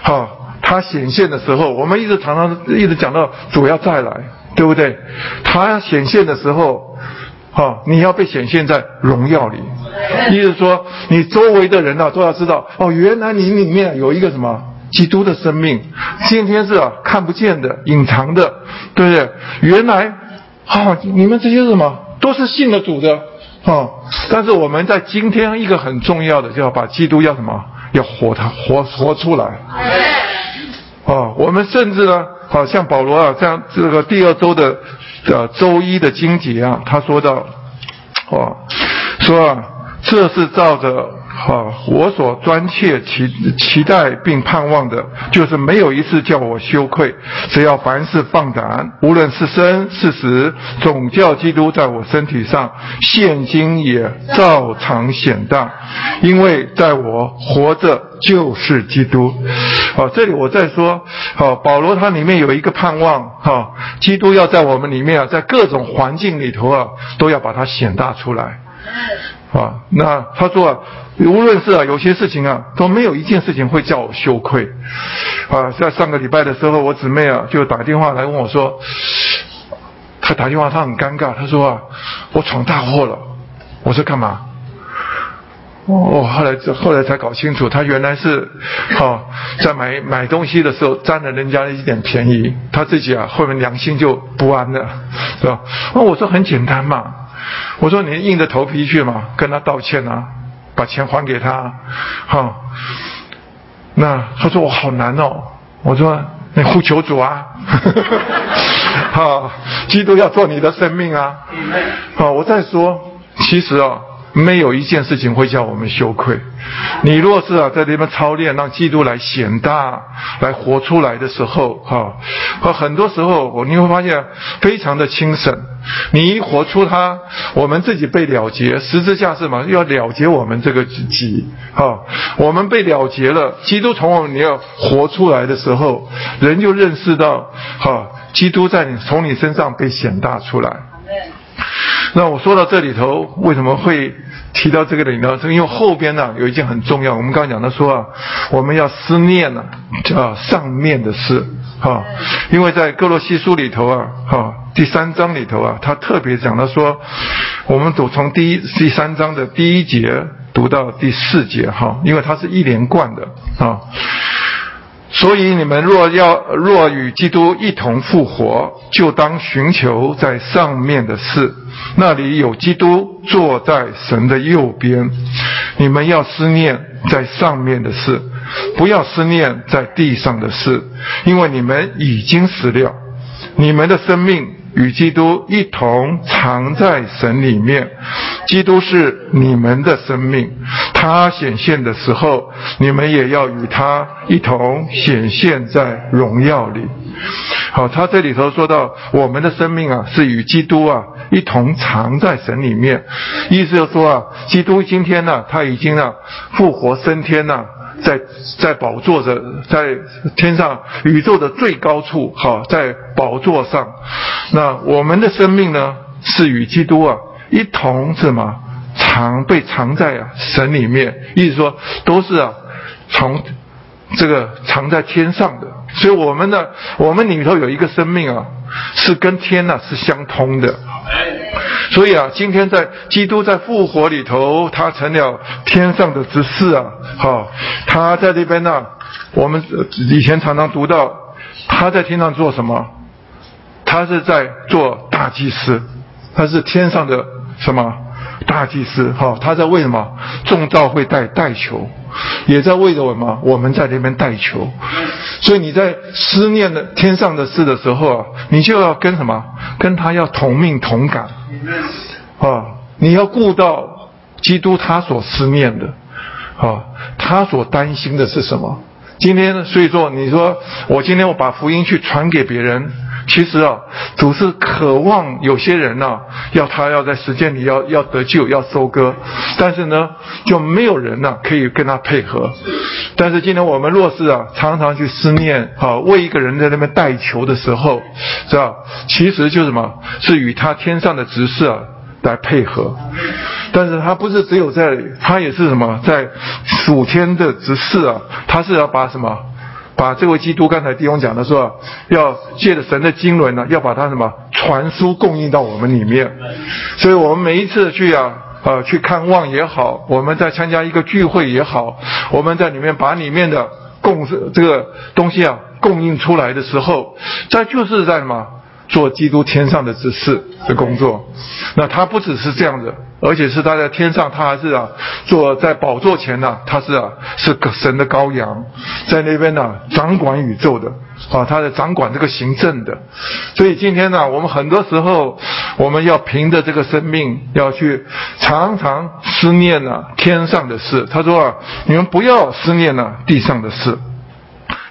好，他显现的时候，我们一直常常一直讲到主要再来，对不对？他显现的时候。哦，你要被显现在荣耀里，意思说，你周围的人呢都要知道，哦，原来你里面有一个什么基督的生命，今天是看不见的、隐藏的，对不对？原来，啊，你们这些什么都是信了主的，哦，但是我们在今天一个很重要的，就要把基督要什么，要活他活活出来。哦，我们甚至呢，好像保罗啊，这样这个第二周的。的周一的经节啊，他说到，哦，说啊，这是照着。啊！我所专切期期待并盼望的，就是没有一次叫我羞愧。只要凡事放胆，无论是生是死，总叫基督在我身体上现今也照常显大。因为在我活着就是基督。啊，这里我再说，好，保罗他里面有一个盼望，哈，基督要在我们里面啊，在各种环境里头啊，都要把它显大出来。啊，那他说啊，无论是啊，有些事情啊，都没有一件事情会叫我羞愧。啊，在上个礼拜的时候，我姊妹啊就打电话来问我说，她打电话，她很尴尬，她说啊，我闯大祸了。我说干嘛？哦，后来后来才搞清楚，她原来是啊，在买买东西的时候占了人家的一点便宜，她自己啊后面良心就不安了，是吧？那我说很简单嘛。我说你硬着头皮去嘛，跟他道歉啊，把钱还给他，哈。那他说我好难哦，我说你呼求主啊，哈，基督要做你的生命啊，好，我再说，其实啊。没有一件事情会叫我们羞愧。你若是啊在那边操练，让基督来显大，来活出来的时候，哈，和很多时候我，你会发现非常的轻省。你一活出他，我们自己被了结，十字架是嘛？要了结我们这个自己，哈，我们被了结了。基督从我们你要活出来的时候，人就认识到，哈，基督在你从你身上被显大出来。那我说到这里头，为什么会提到这个里呢？是因为后边呢有一件很重要。我们刚刚讲的说啊，我们要思念呢啊上面的事哈，因为在哥罗西书里头啊哈第三章里头啊，他特别讲到说，我们读从第一第三章的第一节读到第四节哈，因为它是一连贯的啊。所以你们若要若与基督一同复活，就当寻求在上面的事，那里有基督坐在神的右边。你们要思念在上面的事，不要思念在地上的事，因为你们已经死了，你们的生命。与基督一同藏在神里面，基督是你们的生命，他显现的时候，你们也要与他一同显现在荣耀里。好，他这里头说到，我们的生命啊，是与基督啊一同藏在神里面，意思就说啊，基督今天呢，他已经啊复活升天了。在在宝座着，在天上宇宙的最高处，哈，在宝座上。那我们的生命呢，是与基督啊一同什么藏被藏在啊神里面，意思说都是啊从这个藏在天上的。所以我们呢，我们里头有一个生命啊，是跟天呐是相通的。所以啊，今天在基督在复活里头，他成了天上的执事啊，好，他在这边呢。我们以前常常读到，他在天上做什么？他是在做大祭司，他是天上的什么大祭司？哈，他在为什么众召会带带球，也在为着我们？我们在那边带球。所以你在思念的天上的事的时候啊，你就要跟什么？跟他要同命同感。啊，你要顾到基督他所思念的，啊，他所担心的是什么？今天所以说，你说我今天我把福音去传给别人，其实啊，主是渴望有些人呢，要他要在时间里要要得救要收割，但是呢，就没有人呢可以跟他配合。但是今天我们若是啊，常常去思念，啊，为一个人在那边带球的时候，是吧？其实就什么，是与他天上的执事啊。来配合，但是他不是只有在，他也是什么，在属天的执事啊，他是要把什么，把这位基督刚才弟兄讲的说，要借着神的经纶呢，要把它什么传输供应到我们里面，所以我们每一次去啊，呃，去看望也好，我们在参加一个聚会也好，我们在里面把里面的供这个东西啊供应出来的时候，这就是在什么？做基督天上的指示的工作，那他不只是这样子，而且是他在天上，他还是啊，坐在宝座前呢，他是啊，是神的羔羊，在那边呢掌管宇宙的啊，他在掌管这个行政的。所以今天呢，我们很多时候我们要凭着这个生命，要去常常思念呢天上的事。他说啊，你们不要思念呢地上的事。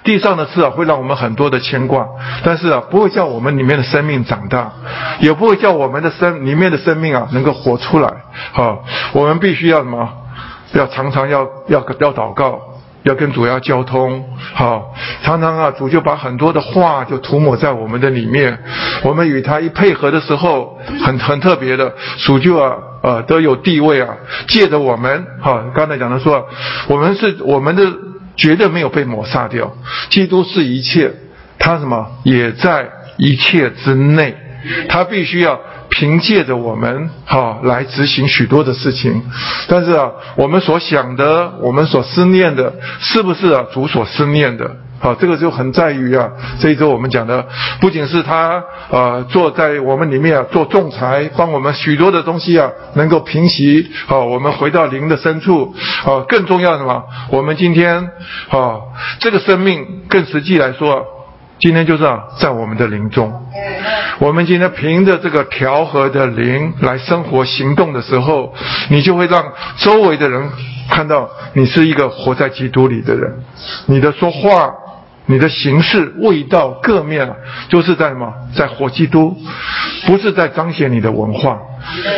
地上的事啊，会让我们很多的牵挂，但是啊，不会叫我们里面的生命长大，也不会叫我们的生里面的生命啊能够活出来。好，我们必须要什么？要常常要要要祷告，要跟主要交通。好，常常啊，主就把很多的话就涂抹在我们的里面。我们与他一配合的时候，很很特别的，主就啊呃都有地位啊，借着我们。好，刚才讲的说，我们是我们的。绝对没有被抹杀掉。基督是一切，他什么也在一切之内。他必须要凭借着我们，哈，来执行许多的事情。但是啊，我们所想的，我们所思念的，是不是啊主所思念的？好，这个就很在于啊，这一周我们讲的，不仅是他啊坐在我们里面啊做仲裁，帮我们许多的东西啊能够平息，好，我们回到灵的深处，啊，更重要的嘛，我们今天啊这个生命更实际来说，今天就是啊在我们的灵中，我们今天凭着这个调和的灵来生活行动的时候，你就会让周围的人看到你是一个活在基督里的人，你的说话。你的形式、味道各面，就是在什么？在活基督，不是在彰显你的文化。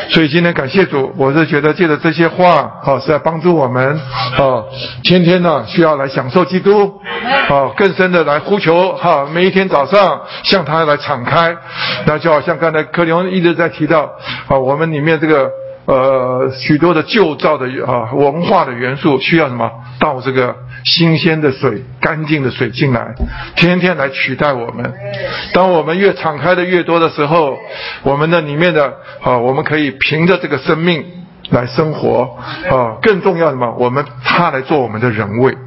所以今天感谢主，我是觉得借着这些话，好是在帮助我们，啊，天天呢需要来享受基督，啊，更深的来呼求，哈，每一天早上向他来敞开。那就好像刚才柯林一直在提到，啊，我们里面这个。呃，许多的旧造的啊文化的元素需要什么？倒这个新鲜的水、干净的水进来，天天来取代我们。当我们越敞开的越多的时候，我们的里面的啊，我们可以凭着这个生命来生活啊。更重要的嘛，我们他来做我们的人位。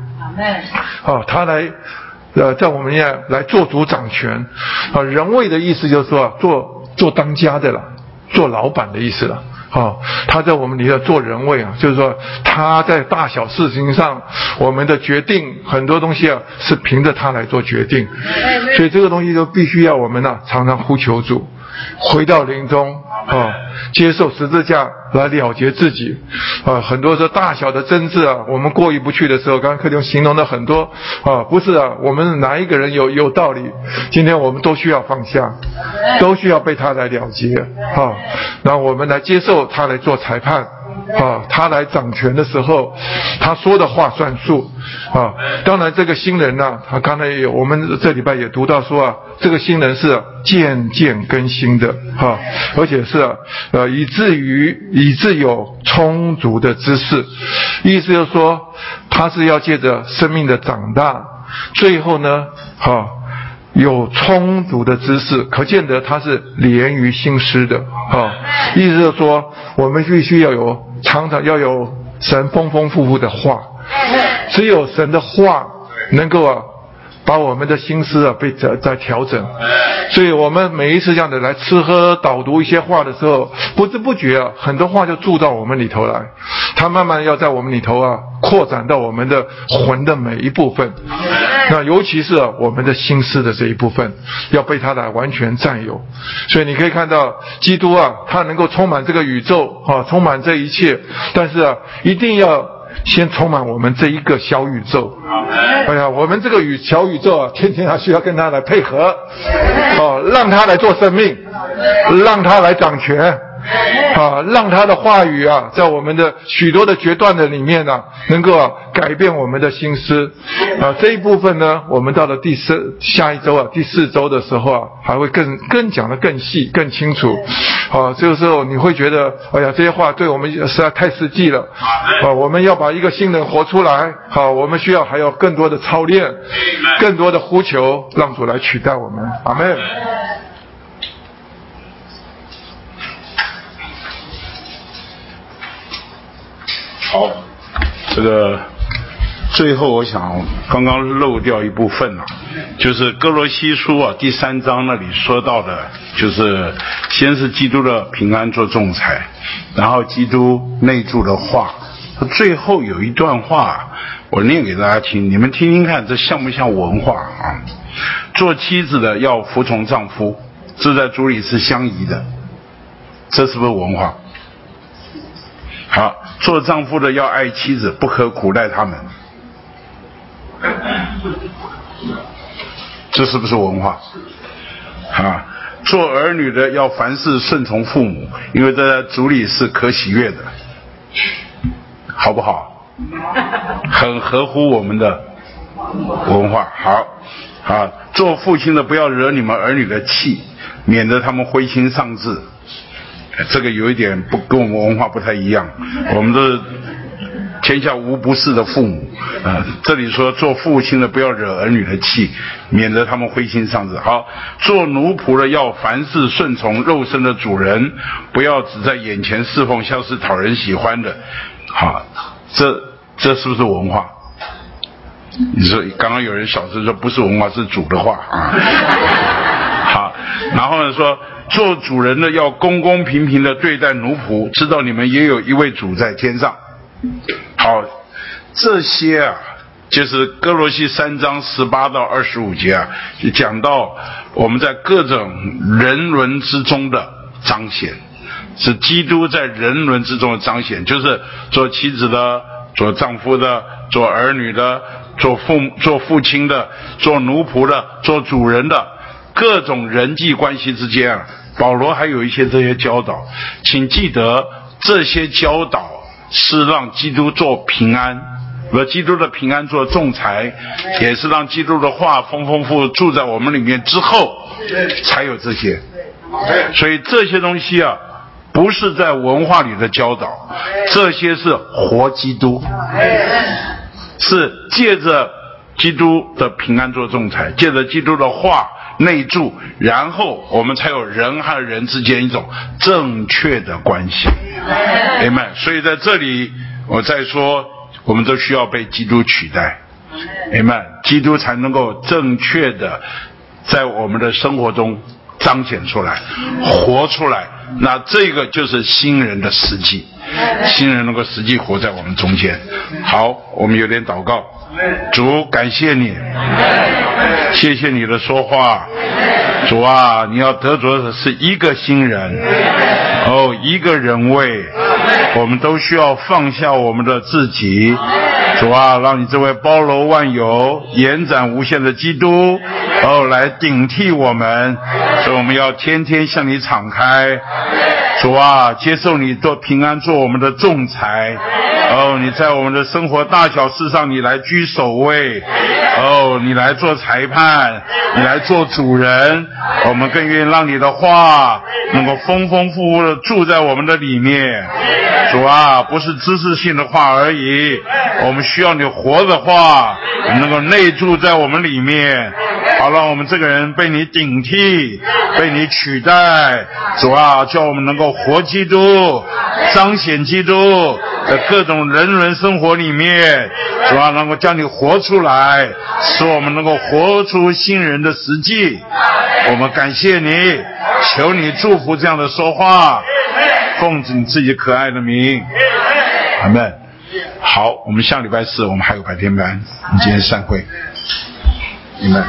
啊，他来呃，在我们面来做主掌权。啊，人位的意思就是说，做做当家的了，做老板的意思了。啊，他在我们里头做人位啊，就是说他在大小事情上，我们的决定很多东西啊，是凭着他来做决定，所以这个东西就必须要我们呢常常呼求主，回到林中啊，接受十字架。来了结自己，啊，很多时候大小的争执啊，我们过意不去的时候，刚刚客厅形容的很多，啊，不是啊，我们哪一个人有有道理？今天我们都需要放下，都需要被他来了结，啊，然后我们来接受他来做裁判。啊，他来掌权的时候，他说的话算数啊。当然，这个新人呢，他刚才也，我们这礼拜也读到说啊，这个新人是渐渐更新的哈，而且是呃，以至于以致有充足的知识，意思就是说，他是要借着生命的长大，最后呢，哈，有充足的知识，可见得他是连于心师的哈。意思就是说，我们必须要有。常常要有神丰丰富富的话，只有神的话能够啊，把我们的心思啊被在在调整。所以我们每一次这样的来吃喝导读一些话的时候，不知不觉啊，很多话就住到我们里头来，它慢慢要在我们里头啊扩展到我们的魂的每一部分。那尤其是我们的心思的这一部分，要被它来完全占有。所以你可以看到，基督啊，他能够充满这个宇宙啊，充满这一切。但是啊，一定要先充满我们这一个小宇宙。哎呀，我们这个宇小宇宙啊，天天还需要跟他来配合，哦，让他来做生命，让他来掌权。啊，让他的话语啊，在我们的许多的决断的里面呢，能够改变我们的心思。啊，这一部分呢，我们到了第四下一周啊，第四周的时候啊，还会更更讲得更细、更清楚。啊，这个时候你会觉得，哎呀，这些话对我们实在太实际了。啊，我们要把一个新人活出来。好，我们需要还有更多的操练，更多的呼求，让主来取代我们。阿门。好，这个最后我想刚刚漏掉一部分了，就是哥罗西书啊第三章那里说到的，就是先是基督的平安做仲裁，然后基督内住的话，最后有一段话我念给大家听，你们听听看，这像不像文化啊？做妻子的要服从丈夫，这在主里是相宜的，这是不是文化？好，做丈夫的要爱妻子，不可苦待他们。这是不是文化？啊，做儿女的要凡事顺从父母，因为在主里是可喜悦的，好不好？很合乎我们的文化。好，啊，做父亲的不要惹你们儿女的气，免得他们灰心丧志。这个有一点不跟我们文化不太一样，我们都是天下无不是的父母啊。这里说做父亲的不要惹儿女的气，免得他们灰心丧志。好，做奴仆的要凡事顺从肉身的主人，不要只在眼前侍奉，像是讨人喜欢的。好，这这是不是文化？你说刚刚有人小声说不是文化是主的话啊，好，然后呢说做主人的要公公平平的对待奴仆，知道你们也有一位主在天上。好，这些啊，就是哥罗西三章十八到二十五节啊，就讲到我们在各种人伦之中的彰显，是基督在人伦之中的彰显，就是做妻子的、做丈夫的、做儿女的、做父做父亲的、做奴仆的、做主人的各种人际关系之间啊，保罗还有一些这些教导，请记得这些教导。是让基督做平安，和基督的平安做仲裁，也是让基督的话丰丰富住在我们里面之后，才有这些。所以这些东西啊，不是在文化里的教导，这些是活基督，是借着基督的平安做仲裁，借着基督的话内住，然后我们才有人和人之间一种正确的关系。明白，所以在这里我再说，我们都需要被基督取代，明白，基督才能够正确的在我们的生活中彰显出来、活出来。那这个就是新人的实际，新人能够实际活在我们中间。好，我们有点祷告，主感谢你，谢谢你的说话，主啊，你要得着的是一个新人。哦，一个人为，我们都需要放下我们的自己，主啊，让你这位包罗万有、延展无限的基督，哦，来顶替我们，所以我们要天天向你敞开，主啊，接受你做平安，做我们的仲裁，哦，你在我们的生活大小事上，你来居首位，哦，你来做裁判，你来做主人，我们更愿意让你的话能够丰丰富富的。住在我们的里面，主啊，不是知识性的话而已，我们需要你活的话，能够内住在我们里面，好让我们这个人被你顶替，被你取代，主啊，叫我们能够活基督，彰显基督的各种人伦生活里面，主啊，能够叫你活出来，使我们能够活出新人的实际。我们感谢你，求你祝福这样的说话。奉着你自己可爱的名，阿门。好，我们下礼拜四我们还有白天班，我们今天散会，你们。